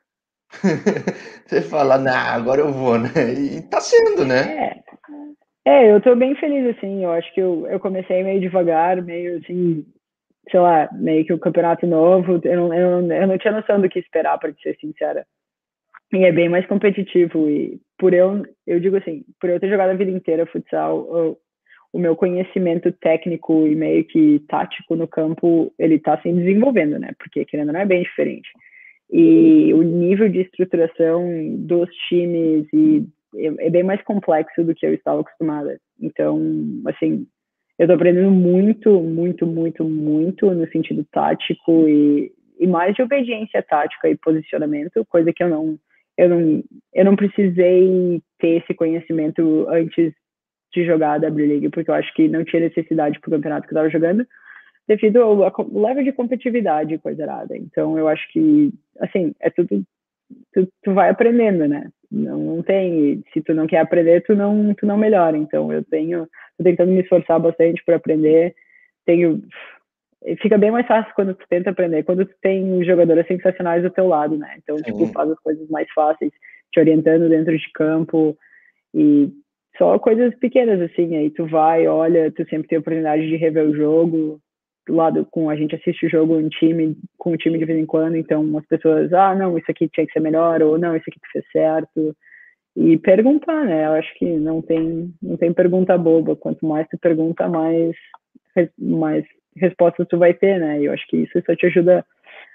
[LAUGHS] você fala, nah, agora eu vou, né? E tá sendo, né? É, é eu tô bem feliz, assim, eu acho que eu, eu comecei meio devagar, meio assim, sei lá, meio que o campeonato novo, eu não, eu não, eu não tinha noção do que esperar, para ser sincera. E é bem mais competitivo. E por eu, eu digo assim, por eu ter jogado a vida inteira futsal, o, o meu conhecimento técnico e meio que tático no campo, ele tá se desenvolvendo, né? Porque querendo não é bem diferente. E o nível de estruturação dos times e é, é bem mais complexo do que eu estava acostumada. Então, assim, eu estou aprendendo muito, muito, muito, muito no sentido tático e, e mais de obediência tática e posicionamento, coisa que eu não, eu não, eu não precisei ter esse conhecimento antes de jogar a W League, porque eu acho que não tinha necessidade para o campeonato que eu estava jogando, devido ao, ao level de competitividade coisa errada. Então, eu acho que, assim, é tudo, tu, tu vai aprendendo, né? Não, não tem, se tu não quer aprender, tu não, tu não melhora. Então, eu tenho tô tentando me esforçar bastante para aprender. Tenho fica bem mais fácil quando tu tenta aprender, quando tu tem jogadoras sensacionais do teu lado, né? Então, tipo, faz as coisas mais fáceis, te orientando dentro de campo e só coisas pequenas assim, aí tu vai, olha, tu sempre tem a oportunidade de rever o jogo, do lado com a gente assiste o jogo em time, com o time de vez em quando, então as pessoas, ah, não, isso aqui tinha que ser melhor ou não, isso aqui tu fez certo e perguntar, né? Eu acho que não tem não tem pergunta boba. Quanto mais tu pergunta, mais mais respostas tu vai ter, né? E eu acho que isso só te ajuda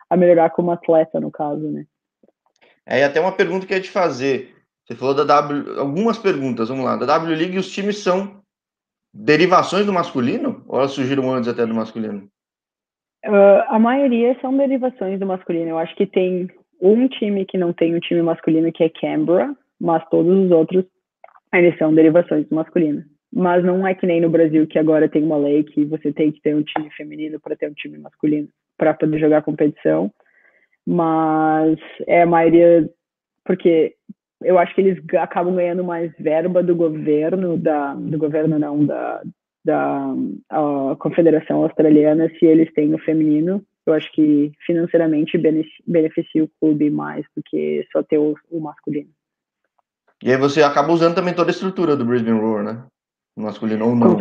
a melhorar como atleta, no caso, né? É, e até uma pergunta que eu ia te fazer. Você falou da W, algumas perguntas, vamos lá. Da W League, os times são derivações do masculino? Ou elas surgiram antes até do masculino? Uh, a maioria são derivações do masculino. Eu acho que tem um time que não tem um time masculino, que é Canberra, mas todos os outros eles são derivações do masculino. Mas não é que nem no Brasil que agora tem uma lei que você tem que ter um time feminino para ter um time masculino para poder jogar competição. Mas é a maioria porque eu acho que eles acabam ganhando mais verba do governo da do governo não da da Confederação Australiana se eles têm o feminino. Eu acho que financeiramente beneficia o clube mais do que só ter o, o masculino. E aí você acaba usando também toda a estrutura do Brisbane Roar, né? Masculino ou não.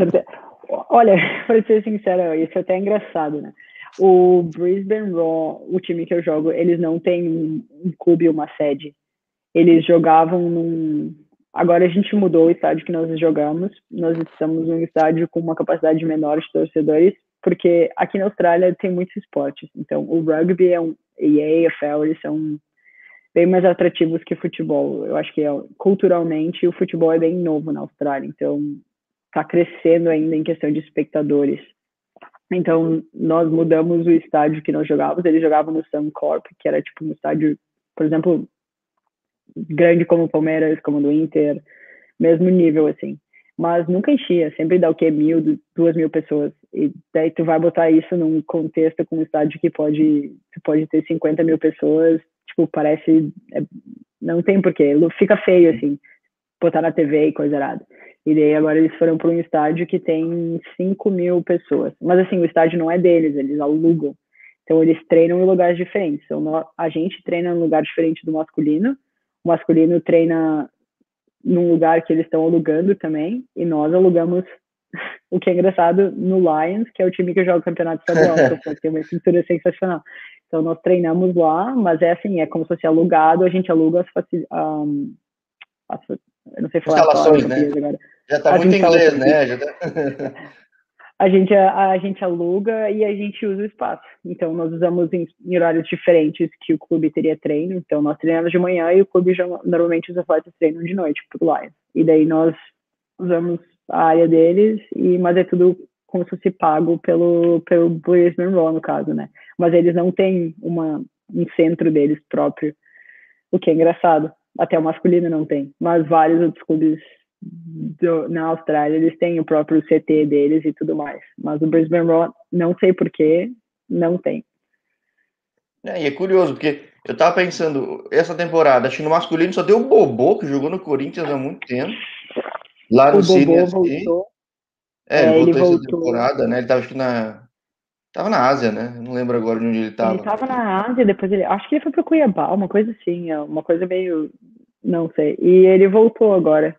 Olha, [LAUGHS] para ser sincero, isso é até engraçado, né? O Brisbane Raw, o time que eu jogo, eles não têm um, clube, uma sede. Eles jogavam num. Agora a gente mudou o estádio que nós jogamos. Nós estamos num estádio com uma capacidade menor de torcedores, porque aqui na Austrália tem muitos esportes. Então, o rugby é um. E a AFL, eles são bem mais atrativos que futebol. Eu acho que é, culturalmente o futebol é bem novo na Austrália, então está crescendo ainda em questão de espectadores. Então nós mudamos o estádio que nós jogávamos. Eles jogavam no Suncorp, que era tipo um estádio, por exemplo, grande como o Palmeiras, como o do Inter, mesmo nível assim. Mas nunca enchia, sempre dá o que mil, duas mil pessoas. E daí tu vai botar isso num contexto com um estádio que pode, pode ter 50 mil pessoas, tipo, parece. É, não tem porquê. Fica feio, assim, botar na TV e coisa errada. E daí agora eles foram para um estádio que tem 5 mil pessoas. Mas assim, o estádio não é deles, eles alugam. Então eles treinam em lugares diferentes. Então, a gente treina em um lugar diferente do masculino. O masculino treina num lugar que eles estão alugando também, e nós alugamos, [LAUGHS] o que é engraçado, no Lions, que é o time que joga o campeonato estadual, [LAUGHS] que tem uma estrutura sensacional. Então, nós treinamos lá, mas é assim, é como se fosse alugado, a gente aluga as, um, as eu não sei falar. Instalações, né? Agora. Já está muito inglês, né? Tá... [LAUGHS] a, gente, a, a, gente aluga e a gente usa o espaço. Então, nós usamos em, em, horários diferentes que o clube teria treino. Então, nós treinamos de manhã e o clube já, normalmente os atletas treinam de noite por Lions. E daí nós usamos a área deles, e, mas é tudo como se fosse pago pelo, pelo Brisbane Raw, no caso, né? Mas eles não têm uma, um centro deles próprio, o que é engraçado. Até o masculino não tem, mas vários outros clubes do, na Austrália eles têm o próprio CT deles e tudo mais. Mas o Brisbane Raw, não sei porquê, não tem. É, e é curioso, porque eu tava pensando, essa temporada, acho que no masculino só tem o Bobô, que jogou no Corinthians há muito tempo. Lá no o Bobô voltou. É, ele, é, ele voltou essa temporada, né? Ele tava acho que na. Tava na Ásia, né? Não lembro agora de onde ele tava. Ele tava na Ásia, depois ele. Acho que ele foi pro Cuiabá, uma coisa assim, é uma coisa meio. Não sei. E ele voltou agora.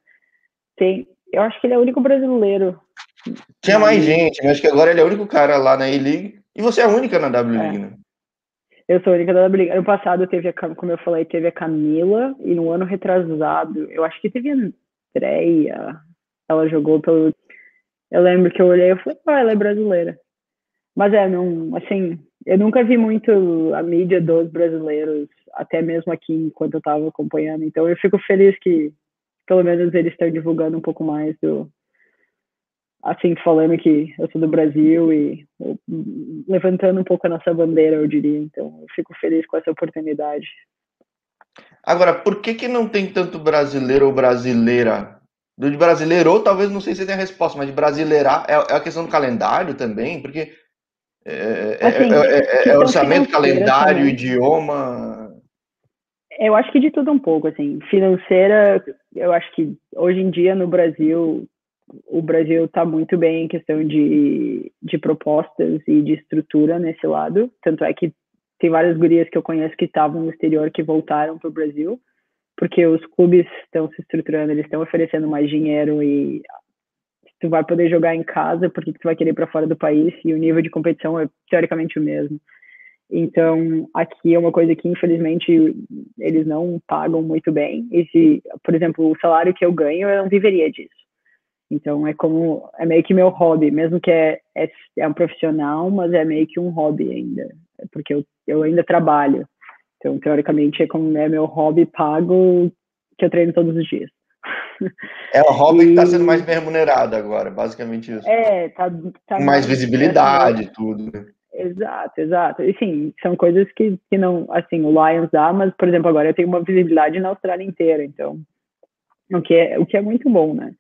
Tem. Eu acho que ele é o único brasileiro. Tinha mais gente, mas acho que agora ele é o único cara lá na E-League. E você é a única na W-League, é. né? Eu sou a única da W-League. Ano passado teve, a, como eu falei, teve a Camila. E no ano retrasado, eu acho que teve a Andrea. Ela jogou pelo eu lembro que eu olhei e falei, ah, ela é brasileira. Mas é, não, assim, eu nunca vi muito a mídia dos brasileiros, até mesmo aqui enquanto eu estava acompanhando. Então eu fico feliz que pelo menos eles estão divulgando um pouco mais do assim, falando que eu sou do Brasil e levantando um pouco a nossa bandeira, eu diria. Então, eu fico feliz com essa oportunidade. Agora, por que que não tem tanto brasileiro ou brasileira do de brasileiro, ou talvez não sei se tem a resposta, mas de brasileirar é, é a questão do calendário também, porque é, é assim, é, é, é orçamento, calendário, também. idioma. Eu acho que de tudo um pouco, assim. Financeira, eu acho que hoje em dia no Brasil, o Brasil está muito bem em questão de, de propostas e de estrutura nesse lado. Tanto é que tem várias gurias que eu conheço que estavam no exterior que voltaram para o Brasil porque os clubes estão se estruturando, eles estão oferecendo mais dinheiro e tu vai poder jogar em casa, porque tu vai querer para fora do país e o nível de competição é teoricamente o mesmo. Então, aqui é uma coisa que infelizmente eles não pagam muito bem. E se, por exemplo, o salário que eu ganho, eu não viveria disso. Então, é como é meio que meu hobby, mesmo que é, é, é um profissional, mas é meio que um hobby ainda, porque eu, eu ainda trabalho. Então, teoricamente, é como é meu hobby pago que eu treino todos os dias. É o hobby e... que está sendo mais bem remunerado agora, basicamente isso. É, tá, tá mais, mais visibilidade, tudo. Exato, exato. E sim, são coisas que, que não, assim, o Lions dá, mas, por exemplo, agora eu tenho uma visibilidade na Austrália inteira, então, o que é, o que é muito bom, né?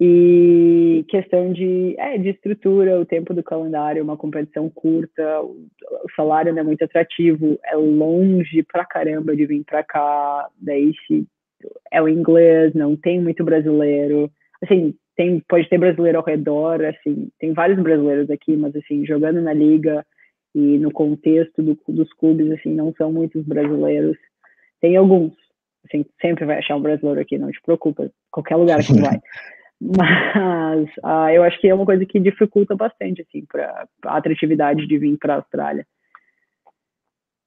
E questão de, é, de estrutura, o tempo do calendário, uma competição curta, o, o salário não é muito atrativo, é longe pra caramba de vir pra cá, daí se é o inglês, não tem muito brasileiro, assim, tem, pode ter brasileiro ao redor, assim, tem vários brasileiros aqui, mas assim, jogando na liga e no contexto do, dos clubes, assim, não são muitos brasileiros, tem alguns, assim, sempre vai achar um brasileiro aqui, não te preocupa, qualquer lugar que vai. [LAUGHS] Mas uh, [LAUGHS] eu acho que é uma coisa que dificulta bastante, assim, para a atratividade de vir para a Austrália.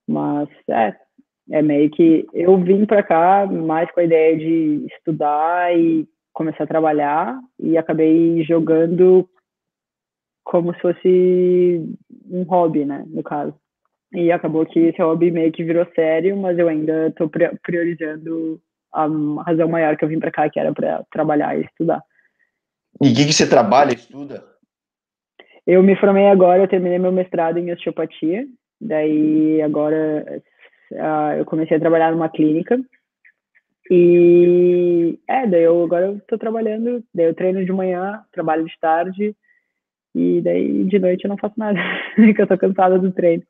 Mas é, é meio que eu vim para cá mais com a ideia de estudar e começar a trabalhar e acabei jogando como se fosse um hobby, né, no caso. E acabou que esse hobby meio que virou sério, mas eu ainda estou priorizando a razão maior que eu vim para cá, que era para trabalhar e estudar. E o que, que você trabalha, estuda? Eu me formei agora, eu terminei meu mestrado em osteopatia. Daí agora uh, eu comecei a trabalhar numa clínica. E é, daí eu agora eu tô trabalhando, daí eu treino de manhã, trabalho de tarde, e daí de noite eu não faço nada, [LAUGHS] porque eu tô cansada do treino.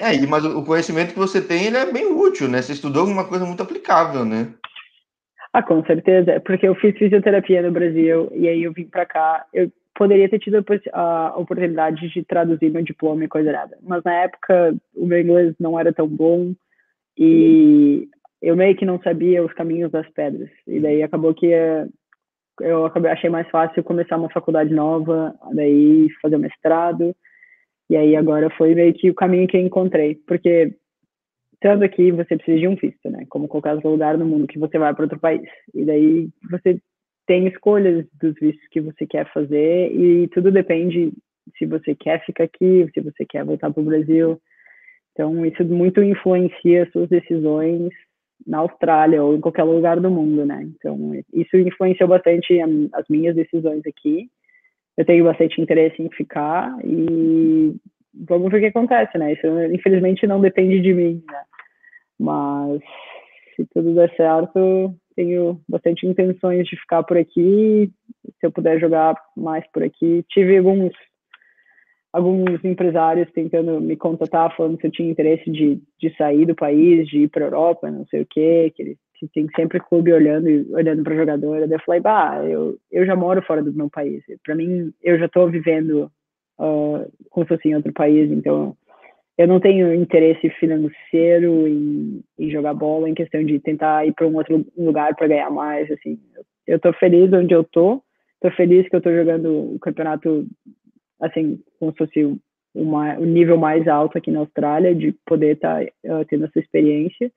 É, mas o conhecimento que você tem ele é bem útil, né? Você estudou alguma coisa muito aplicável, né? Ah, com certeza, porque eu fiz fisioterapia no Brasil e aí eu vim para cá. Eu poderia ter tido a oportunidade de traduzir meu diploma e coisa nada, mas na época o meu inglês não era tão bom e eu meio que não sabia os caminhos das pedras. E daí acabou que eh, eu acabei, achei mais fácil começar uma faculdade nova, daí fazer mestrado. E aí agora foi meio que o caminho que eu encontrei. Porque estando aqui, você precisa de um visto, né? Como qualquer outro lugar no mundo que você vai para outro país. E daí você tem escolhas dos vistos que você quer fazer e tudo depende se você quer ficar aqui, se você quer voltar para o Brasil. Então, isso muito influencia as suas decisões na Austrália ou em qualquer lugar do mundo, né? Então, isso influenciou bastante as minhas decisões aqui. Eu tenho bastante interesse em ficar e vamos ver o que acontece, né? Isso, infelizmente, não depende de mim, né? Mas, se tudo der certo, tenho bastante intenções de ficar por aqui. Se eu puder jogar mais por aqui, tive alguns alguns empresários tentando me contatar, falando se eu tinha interesse de, de sair do país, de ir para Europa, não sei o quê, que, que tem sempre clube olhando olhando para jogador. Eu falei, bah, eu, eu já moro fora do meu país. Para mim, eu já estou vivendo uh, como se fosse em outro país, então eu não tenho interesse financeiro em, em jogar bola, em questão de tentar ir para um outro lugar para ganhar mais, assim. Eu estou feliz onde eu tô, estou feliz que eu estou jogando o campeonato assim, como se fosse uma, um nível mais alto aqui na Austrália, de poder estar tá, uh, tendo essa experiência.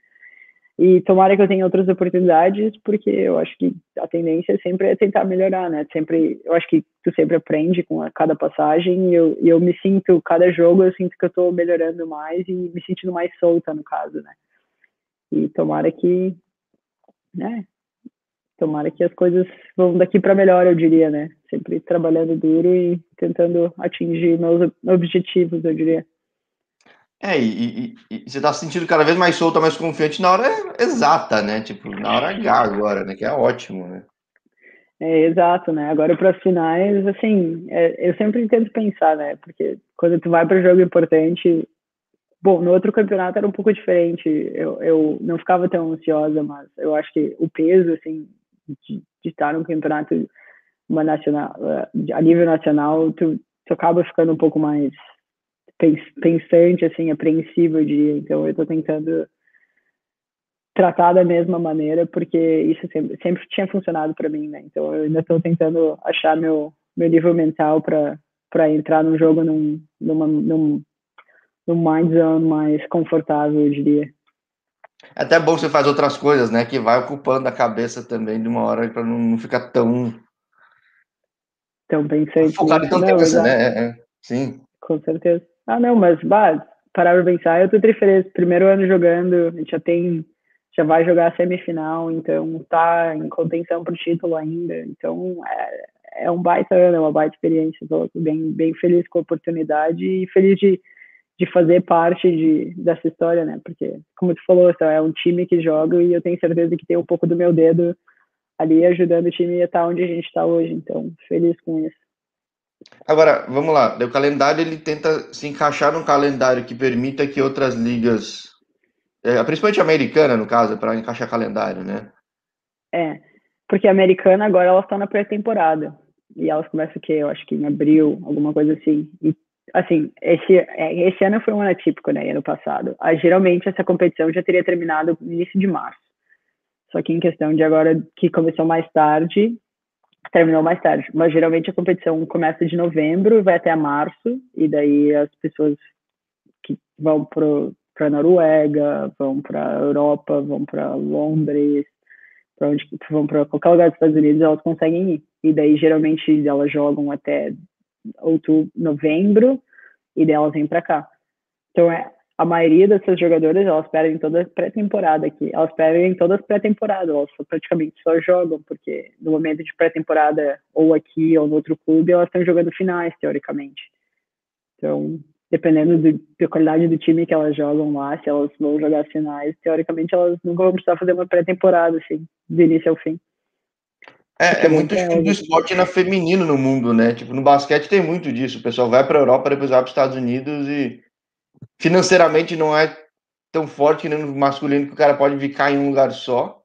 E tomara que eu tenha outras oportunidades, porque eu acho que a tendência sempre é tentar melhorar, né? Sempre, eu acho que tu sempre aprende com a, cada passagem e eu, e eu me sinto, cada jogo eu sinto que eu estou melhorando mais e me sentindo mais solta, no caso, né? E tomara que, né? Tomara que as coisas vão daqui para melhor, eu diria, né? Sempre trabalhando duro e tentando atingir meus objetivos, eu diria. É, e, e, e você está se sentindo cada vez mais solta, mais confiante na hora exata, né? Tipo, na hora H agora, né? Que é ótimo, né? É, exato, né? Agora para as finais, assim, é, eu sempre tento pensar, né? Porque quando tu vai para jogo importante, bom, no outro campeonato era um pouco diferente. Eu, eu não ficava tão ansiosa, mas eu acho que o peso, assim, de, de estar num campeonato uma nacional, a nível nacional, tu, tu acaba ficando um pouco mais pensante, assim, apreensivo, diria. Então, eu estou tentando tratar da mesma maneira, porque isso sempre, sempre tinha funcionado para mim, né? Então, eu ainda estou tentando achar meu, meu nível mental para entrar no jogo num, numa, num, num mind zone mais confortável, eu diria. É até bom você fazer outras coisas, né? Que vai ocupando a cabeça também de uma hora para não ficar tão. Tão pensante. Focado em tanta coisa, né? É, é. Sim. Com certeza. Ah, não, mas, bah, parar pra pensar, eu tô trifeliz. Primeiro ano jogando, a gente já tem, já vai jogar a semifinal, então tá em contenção pro título ainda. Então é, é um baita ano, é uma baita experiência. Tô bem, bem feliz com a oportunidade e feliz de, de fazer parte de, dessa história, né? Porque, como tu falou, então, é um time que joga e eu tenho certeza que tem um pouco do meu dedo ali ajudando o time a estar onde a gente está hoje. Então, feliz com isso. Agora, vamos lá. O calendário ele tenta se encaixar num calendário que permita que outras ligas, é, principalmente a americana, no caso, para encaixar calendário, né? É, porque a americana agora elas estão na pré-temporada. E elas começam o quê? Eu acho que em abril, alguma coisa assim. E, assim, esse, é, esse ano foi um ano atípico, né? Ano passado. Ah, geralmente essa competição já teria terminado no início de março. Só que em questão de agora que começou mais tarde, terminou mais tarde. Mas geralmente a competição começa de novembro e vai até março, e daí as pessoas que vão para Noruega, vão para Europa, vão para Londres, para onde vão para qualquer lugar dos Estados Unidos, elas conseguem ir. E daí geralmente elas jogam até outubro, novembro, e daí elas vêm para cá. Então é a maioria dessas jogadoras, elas perdem toda pré-temporada aqui. Elas perdem todas pré-temporada, elas praticamente só jogam, porque no momento de pré-temporada, ou aqui ou no outro clube, elas estão jogando finais, teoricamente. Então, dependendo do, da qualidade do time que elas jogam lá, se elas vão jogar finais, teoricamente elas nunca vão precisar fazer uma pré-temporada, assim, do início ao fim. É, é muito estilo do esporte na feminino no mundo, né? Tipo, no basquete tem muito disso. O pessoal vai para a Europa, depois vai para os Estados Unidos e financeiramente não é tão forte que nem no masculino que o cara pode ficar em um lugar só.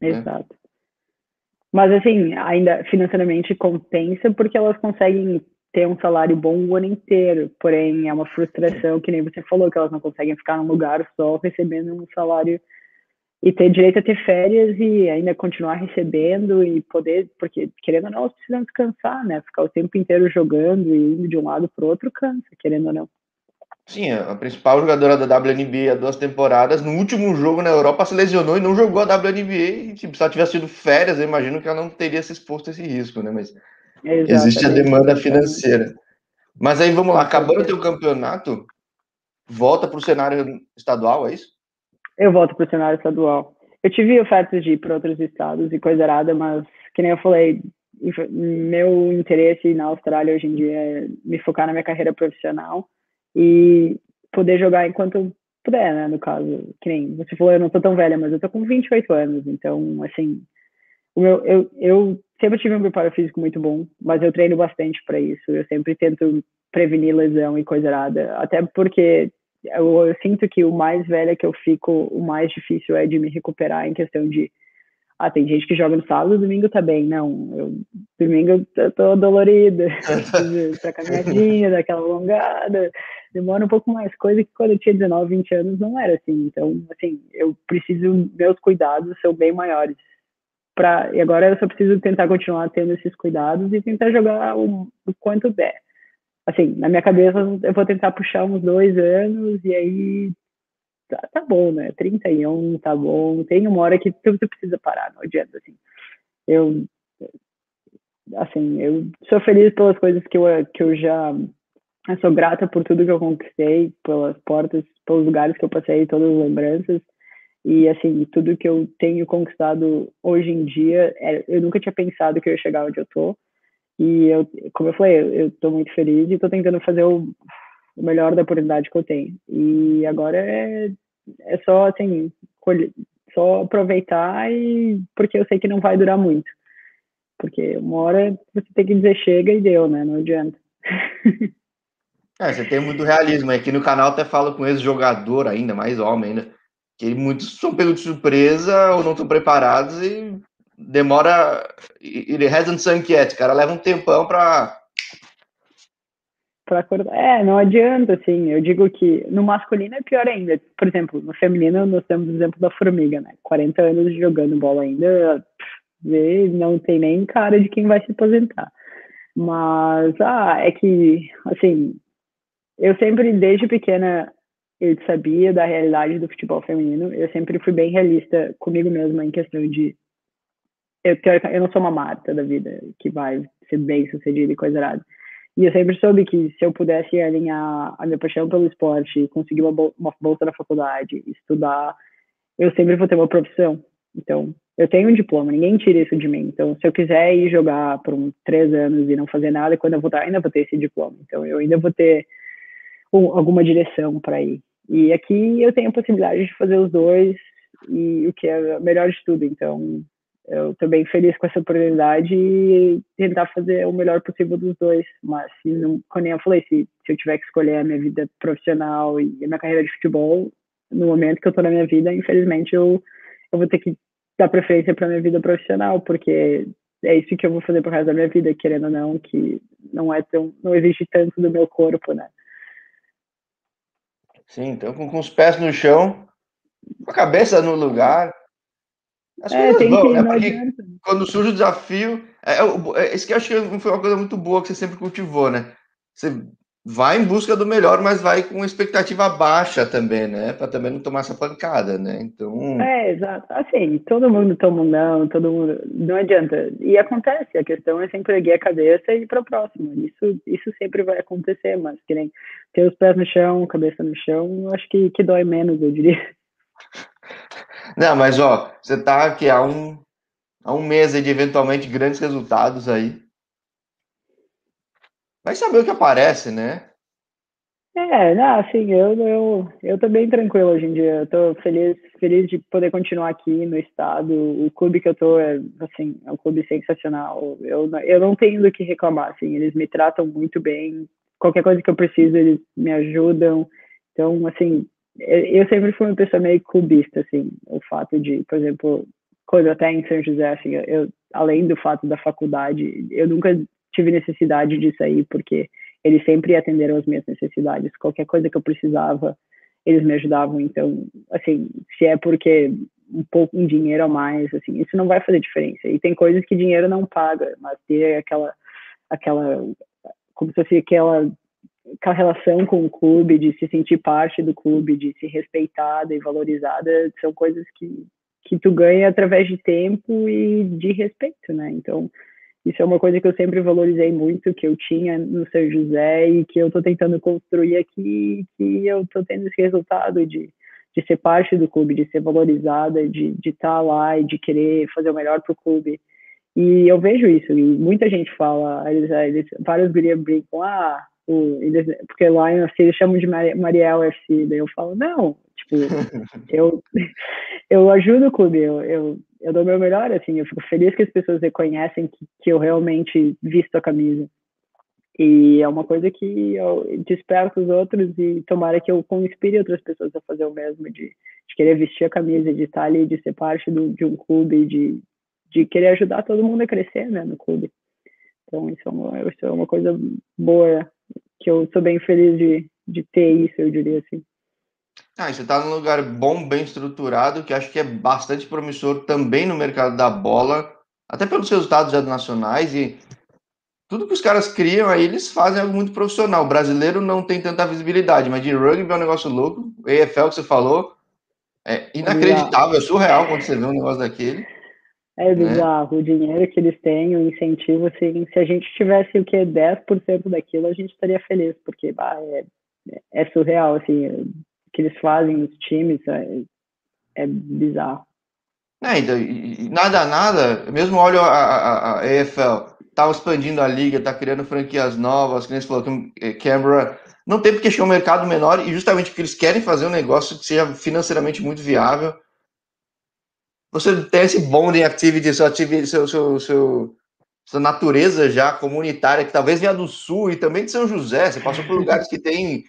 Né? Exato. Né? Mas assim, ainda financeiramente compensa porque elas conseguem ter um salário bom o ano inteiro. Porém, é uma frustração que nem você falou, que elas não conseguem ficar num lugar só recebendo um salário e ter direito a ter férias e ainda continuar recebendo e poder, porque querendo ou não, nós precisamos descansar, né? Ficar o tempo inteiro jogando e indo de um lado para o outro cansa, querendo ou não. Sim, a principal jogadora da WNBA há duas temporadas, no último jogo na Europa se lesionou e não jogou a WNBA. E, tipo, se ela tivesse tido férias, eu imagino que ela não teria se exposto a esse risco, né? Mas Exatamente. existe a demanda financeira. Mas aí vamos lá, acabando o teu campeonato, volta para o cenário estadual, é isso? Eu volto para o cenário estadual. Eu tive ofertas de ir para outros estados e coisa errada, mas, que nem eu falei, meu interesse na Austrália hoje em dia é me focar na minha carreira profissional e poder jogar enquanto puder, né? No caso, que nem você falou, eu não tô tão velha, mas eu tô com 28 anos, então, assim, o meu, eu, eu sempre tive um preparo físico muito bom, mas eu treino bastante para isso. Eu sempre tento prevenir lesão e coisa errada, até porque eu, eu, sinto que o mais velha que eu fico, o mais difícil é de me recuperar em questão de ah, tem gente que joga no sábado, domingo tá bem. Não, eu, domingo eu tô dolorida, [LAUGHS] pra caminhadinha, daquela alongada, demora um pouco mais, coisa que quando eu tinha 19, 20 anos não era assim. Então, assim, eu preciso, meus cuidados são bem maiores. Pra, e agora eu só preciso tentar continuar tendo esses cuidados e tentar jogar o, o quanto der assim, na minha cabeça eu vou tentar puxar uns dois anos e aí tá, tá bom, né? 31, tá bom. Tem uma hora que tu, precisa parar, não adianta, assim. Eu, assim, eu sou feliz pelas coisas que eu, que eu já eu sou grata por tudo que eu conquistei, pelas portas, pelos lugares que eu passei, todas as lembranças. E, assim, tudo que eu tenho conquistado hoje em dia, é, eu nunca tinha pensado que eu ia chegar onde eu tô. E eu, como eu falei, eu estou muito feliz e estou tentando fazer o, o, melhor da oportunidade que eu tenho. E agora é, é só assim, colher, só aproveitar e porque eu sei que não vai durar muito. Porque uma hora você tem que dizer chega e deu, né? Não adianta. [LAUGHS] É, você tem muito realismo. Aqui no canal até falo com esse jogador ainda, mais homem ainda, que muitos são pegos de surpresa ou não estão preparados e demora. Ele hasn't sunk yet, cara. Leva um tempão para para acordar. É, não adianta, assim. Eu digo que no masculino é pior ainda. Por exemplo, no feminino nós temos o exemplo da formiga, né? 40 anos jogando bola ainda, não tem nem cara de quem vai se aposentar. Mas, ah, é que, assim, eu sempre, desde pequena, eu sabia da realidade do futebol feminino. Eu sempre fui bem realista comigo mesma em questão de eu, eu não sou uma Marta da vida que vai ser bem sucedida e coisa errada. E eu sempre soube que se eu pudesse alinhar a minha paixão pelo esporte, conseguir uma, bol uma bolsa na faculdade, estudar, eu sempre vou ter uma profissão. Então, eu tenho um diploma, ninguém tira isso de mim. Então, se eu quiser ir jogar por uns três anos e não fazer nada, quando eu voltar, ainda vou ter esse diploma. Então, eu ainda vou ter um, alguma direção para ir. E aqui eu tenho a possibilidade de fazer os dois, e o que é melhor de tudo. Então, eu estou bem feliz com essa oportunidade e tentar fazer o melhor possível dos dois. Mas, se não, como eu falei, se, se eu tiver que escolher a minha vida profissional e a minha carreira de futebol, no momento que eu estou na minha vida, infelizmente, eu, eu vou ter que dar preferência para minha vida profissional, porque é isso que eu vou fazer pro resto da minha vida, querendo ou não, que não é tão, não existe tanto do meu corpo, né? Sim, então com, com os pés no chão, com a cabeça no lugar, as é, coisas vão, né? Porque quando surge o desafio, é, é, é, isso que eu acho que foi uma coisa muito boa que você sempre cultivou, né? Você vai em busca do melhor, mas vai com expectativa baixa também, né? Para também não tomar essa pancada, né? Então. É, exato. Assim, todo mundo toma um não, todo mundo. Não adianta. E acontece, a questão é sempre erguer a cabeça e ir para o próximo. Isso, isso sempre vai acontecer, mas que nem ter os pés no chão, cabeça no chão, acho que, que dói menos, eu diria. [LAUGHS] Não, mas ó, você tá aqui há um, há um mês de eventualmente grandes resultados aí. Vai saber o que aparece, né? É, não, assim, eu, eu, eu tô bem tranquilo hoje em dia. Eu tô feliz, feliz de poder continuar aqui no estado. O clube que eu tô é, assim, é um clube sensacional. Eu, eu não tenho do que reclamar, assim, eles me tratam muito bem. Qualquer coisa que eu preciso, eles me ajudam. Então, assim, eu sempre fui uma pessoa meio clubista, assim, o fato de, por exemplo, quando até em São José, assim, eu, além do fato da faculdade, eu nunca tive necessidade de sair, porque eles sempre atenderam as minhas necessidades. Qualquer coisa que eu precisava, eles me ajudavam. Então, assim, se é porque um pouco um dinheiro a mais, assim, isso não vai fazer diferença. E tem coisas que dinheiro não paga, mas ter aquela aquela como se fosse aquela aquela relação com o clube, de se sentir parte do clube, de se respeitada e valorizada, são coisas que que tu ganha através de tempo e de respeito, né? Então, isso é uma coisa que eu sempre valorizei muito, que eu tinha no São José e que eu estou tentando construir aqui, que eu estou tendo esse resultado de, de ser parte do clube, de ser valorizada, de estar tá lá e de querer fazer o melhor para o clube. E eu vejo isso, e muita gente fala, eles, eles vários gurias brincam, ah, o, eles, porque lá em eles chamam de Mariel FC, daí eu falo, não, tipo, [LAUGHS] eu, eu ajudo o clube, eu, eu, eu dou meu melhor, assim, eu fico feliz que as pessoas reconhecem que, que eu realmente visto a camisa. E é uma coisa que eu desperto os outros e tomara que eu inspire outras pessoas a fazer o mesmo, de, de querer vestir a camisa, de estar ali, de ser parte do, de um clube, de, de querer ajudar todo mundo a crescer né, no clube. Então, isso é uma, isso é uma coisa boa, que eu sou bem feliz de, de ter isso, eu diria assim. Ah, você está num lugar bom, bem estruturado, que acho que é bastante promissor também no mercado da bola, até pelos resultados já nacionais e tudo que os caras criam aí, eles fazem algo muito profissional. O brasileiro não tem tanta visibilidade, mas de rugby é um negócio louco. O EFL que você falou é inacreditável, é surreal quando você vê um negócio daquele. É bizarro, né? o dinheiro que eles têm, o incentivo, assim, se a gente tivesse o que 10% daquilo, a gente estaria feliz, porque bah, é, é surreal, assim, o que eles fazem nos times é, é bizarro. É, então, nada, nada, mesmo olha a, a, a EFL, tá expandindo a liga, tá criando franquias novas, que nem você falou, que Canberra não tem porque achar um mercado menor e justamente porque eles querem fazer um negócio que seja financeiramente muito viável você tem esse bonding activity, seu, seu, seu, seu, sua natureza já comunitária, que talvez venha do sul e também de São José. Você passou por lugares que tem.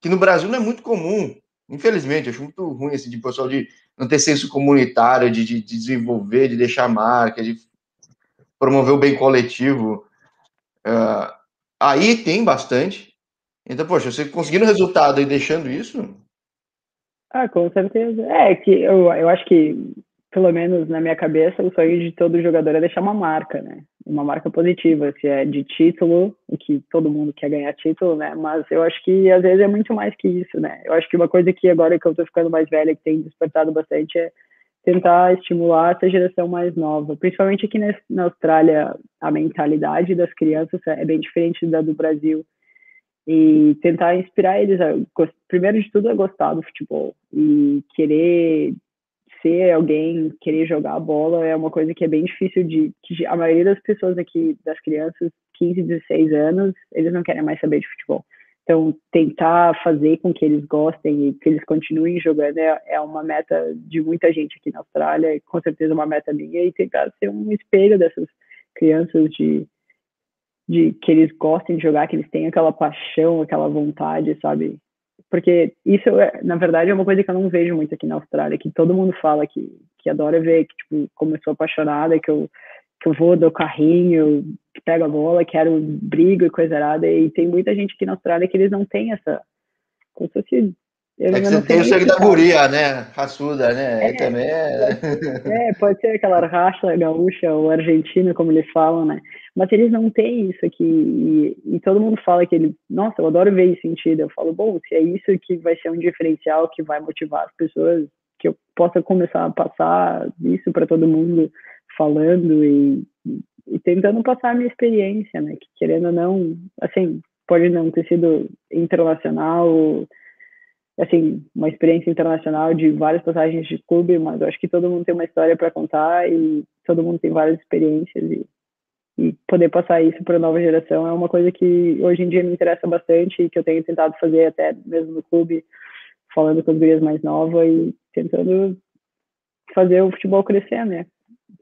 que no Brasil não é muito comum. Infelizmente, acho muito ruim esse de pessoal de não ter senso comunitário, de, de, de desenvolver, de deixar marca, de promover o bem coletivo. Uh, aí tem bastante. Então, poxa, você conseguindo resultado e deixando isso. Ah, com certeza. É que eu, eu acho que pelo menos na minha cabeça, o sonho de todo jogador é deixar uma marca, né? Uma marca positiva, se é de título, que todo mundo quer ganhar título, né? Mas eu acho que às vezes é muito mais que isso, né? Eu acho que uma coisa que agora que eu tô ficando mais velha, que tem despertado bastante, é tentar estimular essa geração mais nova. Principalmente aqui na Austrália, a mentalidade das crianças é bem diferente da do Brasil. E tentar inspirar eles, a, primeiro de tudo, a gostar do futebol e querer ser alguém, querer jogar a bola é uma coisa que é bem difícil de que a maioria das pessoas aqui, das crianças 15, 16 anos, eles não querem mais saber de futebol. Então, tentar fazer com que eles gostem e que eles continuem jogando é, é uma meta de muita gente aqui na Austrália, com certeza uma meta minha, e tentar ser um espelho dessas crianças de, de que eles gostem de jogar, que eles tenham aquela paixão, aquela vontade, sabe? Porque isso, é, na verdade, é uma coisa que eu não vejo muito aqui na Austrália, que todo mundo fala que, que adora ver, que, tipo, como eu sou apaixonada, que eu, que eu vou, do carrinho, pego a bola, quero briga e coisa errada, e tem muita gente aqui na Austrália que eles não têm essa, como se fosse eu é que você tem o sangue da guria, né? Raçuda, né? É, também é... é... pode ser aquela raça gaúcha ou argentina, como eles falam, né? Mas eles não têm isso aqui. E, e, todo mundo fala que ele, nossa, eu adoro ver isso sentido. Eu falo, bom, se é isso que vai ser um diferencial que vai motivar as pessoas, que eu possa começar a passar isso para todo mundo falando e, e tentando passar a minha experiência, né? Que querendo ou não, assim, pode não ter sido internacional assim, uma experiência internacional de várias passagens de clube, mas eu acho que todo mundo tem uma história para contar e todo mundo tem várias experiências e, e poder passar isso para a nova geração é uma coisa que hoje em dia me interessa bastante e que eu tenho tentado fazer até mesmo no clube, falando com as gurias mais novas e tentando fazer o futebol crescer, né?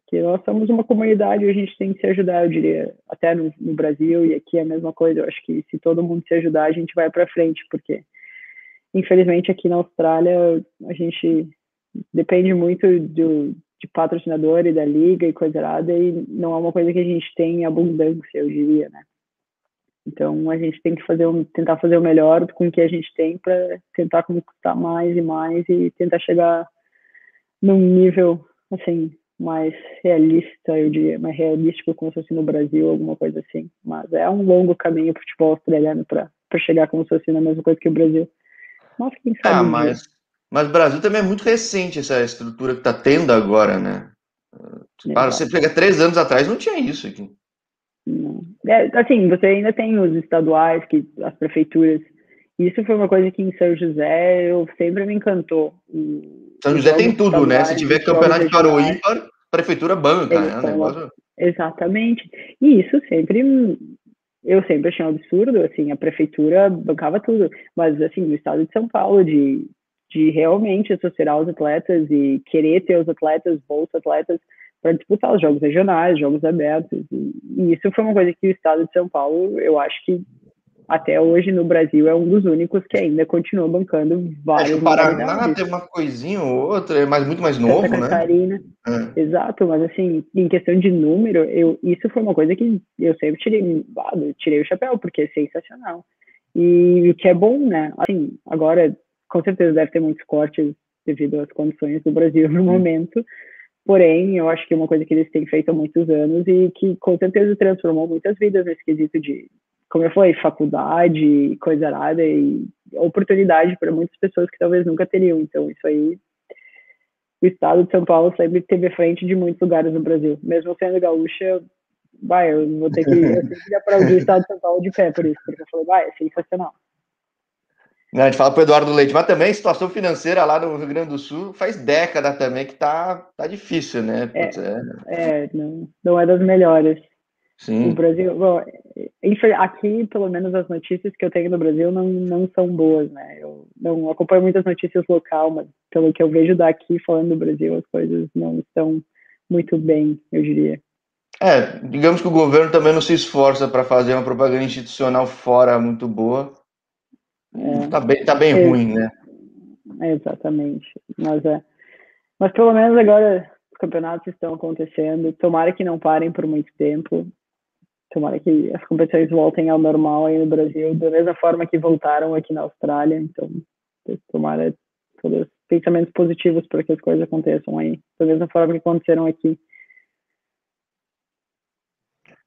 Que nós somos uma comunidade e a gente tem que se ajudar, eu diria, até no, no Brasil e aqui é a mesma coisa. Eu acho que se todo mundo se ajudar, a gente vai para frente, porque infelizmente aqui na Austrália a gente depende muito do, de patrocinador e da liga e coisa errada e não é uma coisa que a gente tem em abundância, eu diria, né? Então a gente tem que fazer um, tentar fazer o melhor com o que a gente tem para tentar conquistar mais e mais e tentar chegar num nível, assim, mais realista, eu diria, mais realístico, como se fosse no Brasil, alguma coisa assim. Mas é um longo caminho o futebol australiano para chegar como se fosse na mesma coisa que o Brasil. Mas quem sabe. Ah, mas, mas o Brasil também é muito recente essa estrutura que está tendo agora, né? Para você pega três anos atrás, não tinha isso aqui. É, assim, você ainda tem os estaduais, que as prefeituras. Isso foi uma coisa que em São José eu sempre me encantou. São José tem tudo, né? Se tiver campeonato para o ímpar, prefeitura banca, né? Negócio... Exatamente. E isso sempre eu sempre achei um absurdo, assim, a prefeitura bancava tudo, mas assim, no estado de São Paulo, de, de realmente associar os atletas e querer ter os atletas, bons atletas, para disputar os jogos regionais, jogos abertos, e, e, isso foi uma coisa que o estado de São Paulo, eu acho que até hoje no Brasil é um dos únicos que ainda continua bancando vários. É, o Paraná tem uma coisinha ou outra, é mais, muito mais novo, Santa né? Catarina. É. Exato, mas assim, em questão de número, eu, isso foi uma coisa que eu sempre tirei, tirei o chapéu, porque é sensacional. E o que é bom, né? Assim, agora, com certeza deve ter muitos cortes devido às condições do Brasil no momento, porém, eu acho que é uma coisa que eles têm feito há muitos anos e que com certeza transformou muitas vidas nesse quesito de como eu falei, faculdade, coisa arada e oportunidade para muitas pessoas que talvez nunca teriam. Então, isso aí, o estado de São Paulo sempre teve frente de muitos lugares no Brasil. Mesmo sendo gaúcha, vai, eu vou ter que, eu sempre aplaudir o estado de São Paulo de pé por isso, porque eu falei, vai, é sensacional. Não, a gente fala para o Eduardo Leite, mas também a situação financeira lá no Rio Grande do Sul faz década também que tá, tá difícil, né? É, Putz, é, é não, não é das melhores. Sim. O Brasil, bom, aqui, pelo menos, as notícias que eu tenho no Brasil não, não são boas, né? Eu não acompanho muitas notícias local, mas pelo que eu vejo daqui falando do Brasil, as coisas não estão muito bem, eu diria. É, digamos que o governo também não se esforça para fazer uma propaganda institucional fora muito boa. É, tá bem, tá bem é, ruim, né? Exatamente. Mas é. Mas pelo menos agora os campeonatos estão acontecendo. Tomara que não parem por muito tempo tomara que as competições voltem ao normal aí no Brasil, da mesma forma que voltaram aqui na Austrália. Então, tomara todos pensamentos positivos para que as coisas aconteçam aí, da mesma forma que aconteceram aqui.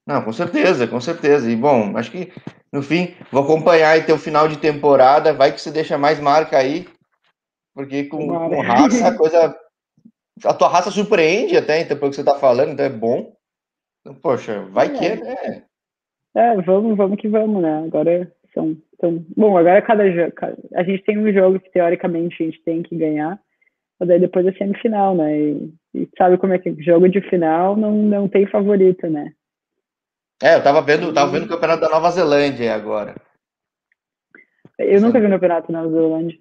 Não, com certeza, com certeza. E bom, acho que no fim vou acompanhar aí teu final de temporada, vai que você deixa mais marca aí, porque com, com raça a coisa. A tua raça surpreende até, então, pelo que você está falando, então é bom. Poxa, vai é. que é, né? É, vamos, vamos que vamos, né? Agora são, são... Bom, agora cada jogo... A gente tem um jogo que, teoricamente, a gente tem que ganhar, mas daí depois é semifinal, né? E, e sabe como é que jogo de final não, não tem favorito, né? É, eu tava vendo, tava vendo o campeonato da Nova Zelândia agora. Eu nunca vi o campeonato da Nova Zelândia.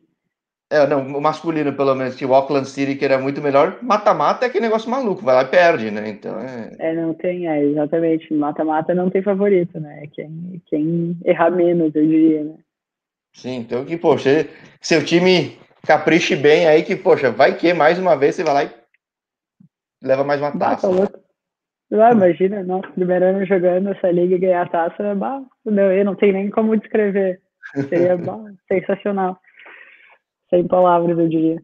É, não, o masculino, pelo menos, que o Auckland City, que era muito melhor, mata-mata é que negócio maluco, vai lá e perde, né? Então é. É, não tem, é, exatamente. Mata-mata não tem favorito, né? É quem, quem errar menos, eu diria, né? Sim, então que, poxa, seu time capriche bem aí, que, poxa, vai que mais uma vez você vai lá e leva mais uma taça. Bah, ah, imagina, nossa, primeiro ano jogando essa liga e ganhar a taça, bah, não, eu não tenho nem como descrever. Seria [LAUGHS] bah, sensacional. Sem palavras, eu diria.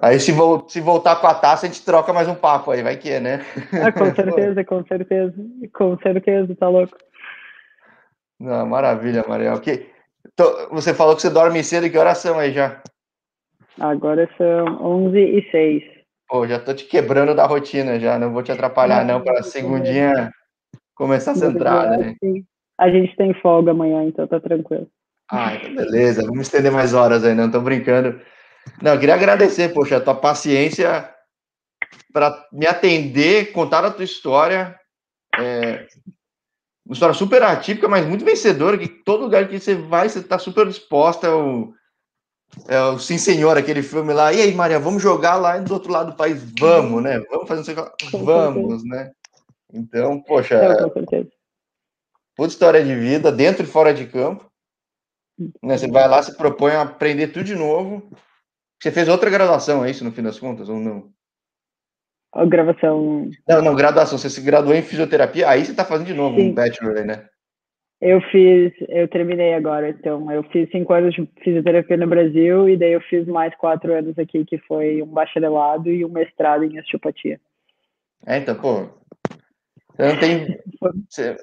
Aí se, se voltar com a taça, a gente troca mais um papo aí, vai que é, né? Ah, com [LAUGHS] certeza, com certeza. Com certeza, tá louco. Não, maravilha, Mariel. Que... Você falou que você dorme cedo, que horas são aí já? Agora são 11 e 6. Pô, já tô te quebrando da rotina já, não vou te atrapalhar não, para segundinha começar a centrar, né? A gente tem folga amanhã, então tá tranquilo. Ah, então beleza, vamos estender mais horas aí, não tô brincando. Não, eu queria agradecer, poxa, a tua paciência para me atender, contar a tua história. É, uma história super atípica, mas muito vencedora, que todo lugar que você vai, você está super disposta. É o, é o Sim Senhor, aquele filme lá. E aí, Maria, vamos jogar lá do outro lado do país? Vamos, né? Vamos fazer isso. Vamos, né? Então, poxa. É, Puta história de vida, dentro e fora de campo. Né? Você vai lá, se propõe a aprender tudo de novo. Você fez outra graduação, é isso, no fim das contas, ou não? A gravação. Não, não, graduação. Você se graduou em fisioterapia, aí você está fazendo de novo Sim. um bachelor né? Eu fiz, eu terminei agora, então eu fiz cinco anos de fisioterapia no Brasil e daí eu fiz mais quatro anos aqui, que foi um bacharelado e um mestrado em osteopatia. É, então, pô, você não tem, você,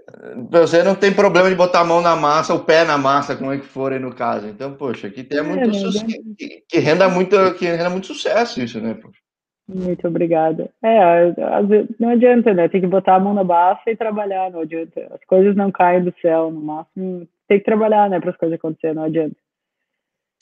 você, não tem problema de botar a mão na massa, o pé na massa, como é que for aí no caso. Então, poxa, aqui tem é, muito é, que, que, renda muito, que renda muito sucesso isso, né, poxa. Muito obrigada. É, não adianta, né? Tem que botar a mão na massa e trabalhar, não adianta. As coisas não caem do céu, no máximo. Tem que trabalhar, né, para as coisas acontecerem, não adianta.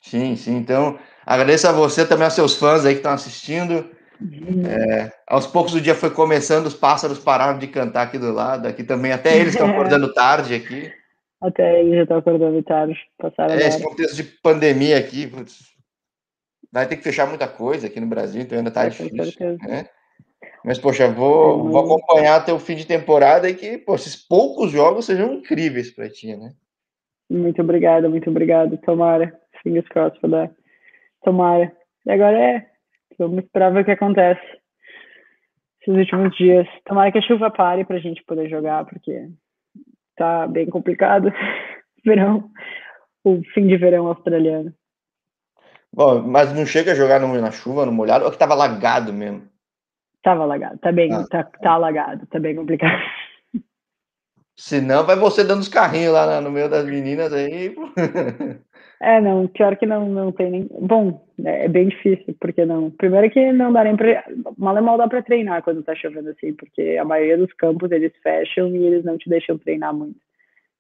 Sim, sim. Então, agradeço a você também, aos seus fãs aí que estão assistindo. É, aos poucos o dia foi começando, os pássaros pararam de cantar aqui do lado. Aqui também, até eles estão acordando [LAUGHS] tarde aqui. Até eles já estão acordando tarde. Passaram é, esse contexto de pandemia aqui, putz, vai ter que fechar muita coisa aqui no Brasil, então ainda tá é, difícil. Né? Mas, poxa, vou, vou acompanhar até o fim de temporada e que pô, esses poucos jogos sejam incríveis para ti, né? Muito obrigada, muito obrigada. Tomara. Fingers crossed for that. Tomara. E agora é. Vamos esperar ver o que acontece esses últimos dias. Tomara que a chuva pare para a gente poder jogar, porque tá bem complicado. [LAUGHS] Verão. O fim de verão australiano. Bom, mas não chega a jogar no, na chuva, no molhado, ou que tava lagado mesmo? Tava lagado, tá bem, ah. tá, tá alagado, tá bem complicado. Senão vai você dando os carrinhos lá no meio das meninas aí. [LAUGHS] é, não, pior que não, não tem nem. Bom, é, é bem difícil, porque não. Primeiro que não dá nem pra. Mal é mal dá pra treinar quando tá chovendo assim, porque a maioria dos campos eles fecham e eles não te deixam treinar muito.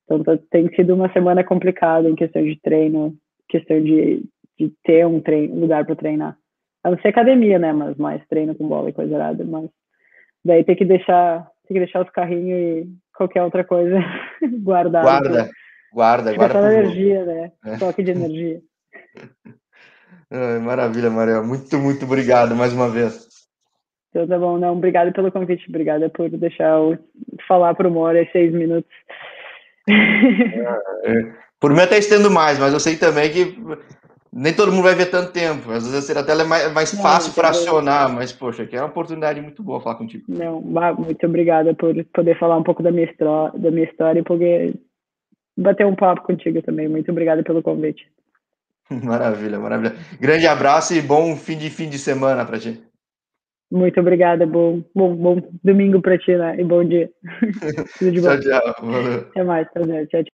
Então tá, tem sido uma semana complicada em questão de treino, questão de de ter um, treino, lugar para treinar. A não ser academia, né? Mas mais treino com bola e coisa errada. Mas daí tem que deixar, tem que deixar os carrinhos e qualquer outra coisa [LAUGHS] guardada. Guarda, guarda, guarda. Só energia, né? É. Toque de energia. [LAUGHS] Ai, maravilha, Mariel. Muito, muito obrigado mais uma vez. Então tá bom, não. Obrigado pelo convite, obrigada por deixar eu falar uma hora e seis minutos. É, por mim até estendo mais, mas eu sei também que nem todo mundo vai ver tanto tempo. Às vezes a tela é mais, mais não, fácil fracionar, mas, poxa, aqui é uma oportunidade muito boa falar contigo. Não, muito obrigada por poder falar um pouco da minha, da minha história e poder bater um papo contigo também. Muito obrigada pelo convite. [LAUGHS] Maravilha, maravilha. Grande abraço e bom fim de fim de semana para ti. Muito obrigada, bom, bom, bom domingo para ti, né? E bom dia. [LAUGHS] tchau, tchau. Valeu. Até mais, tchau, tchau.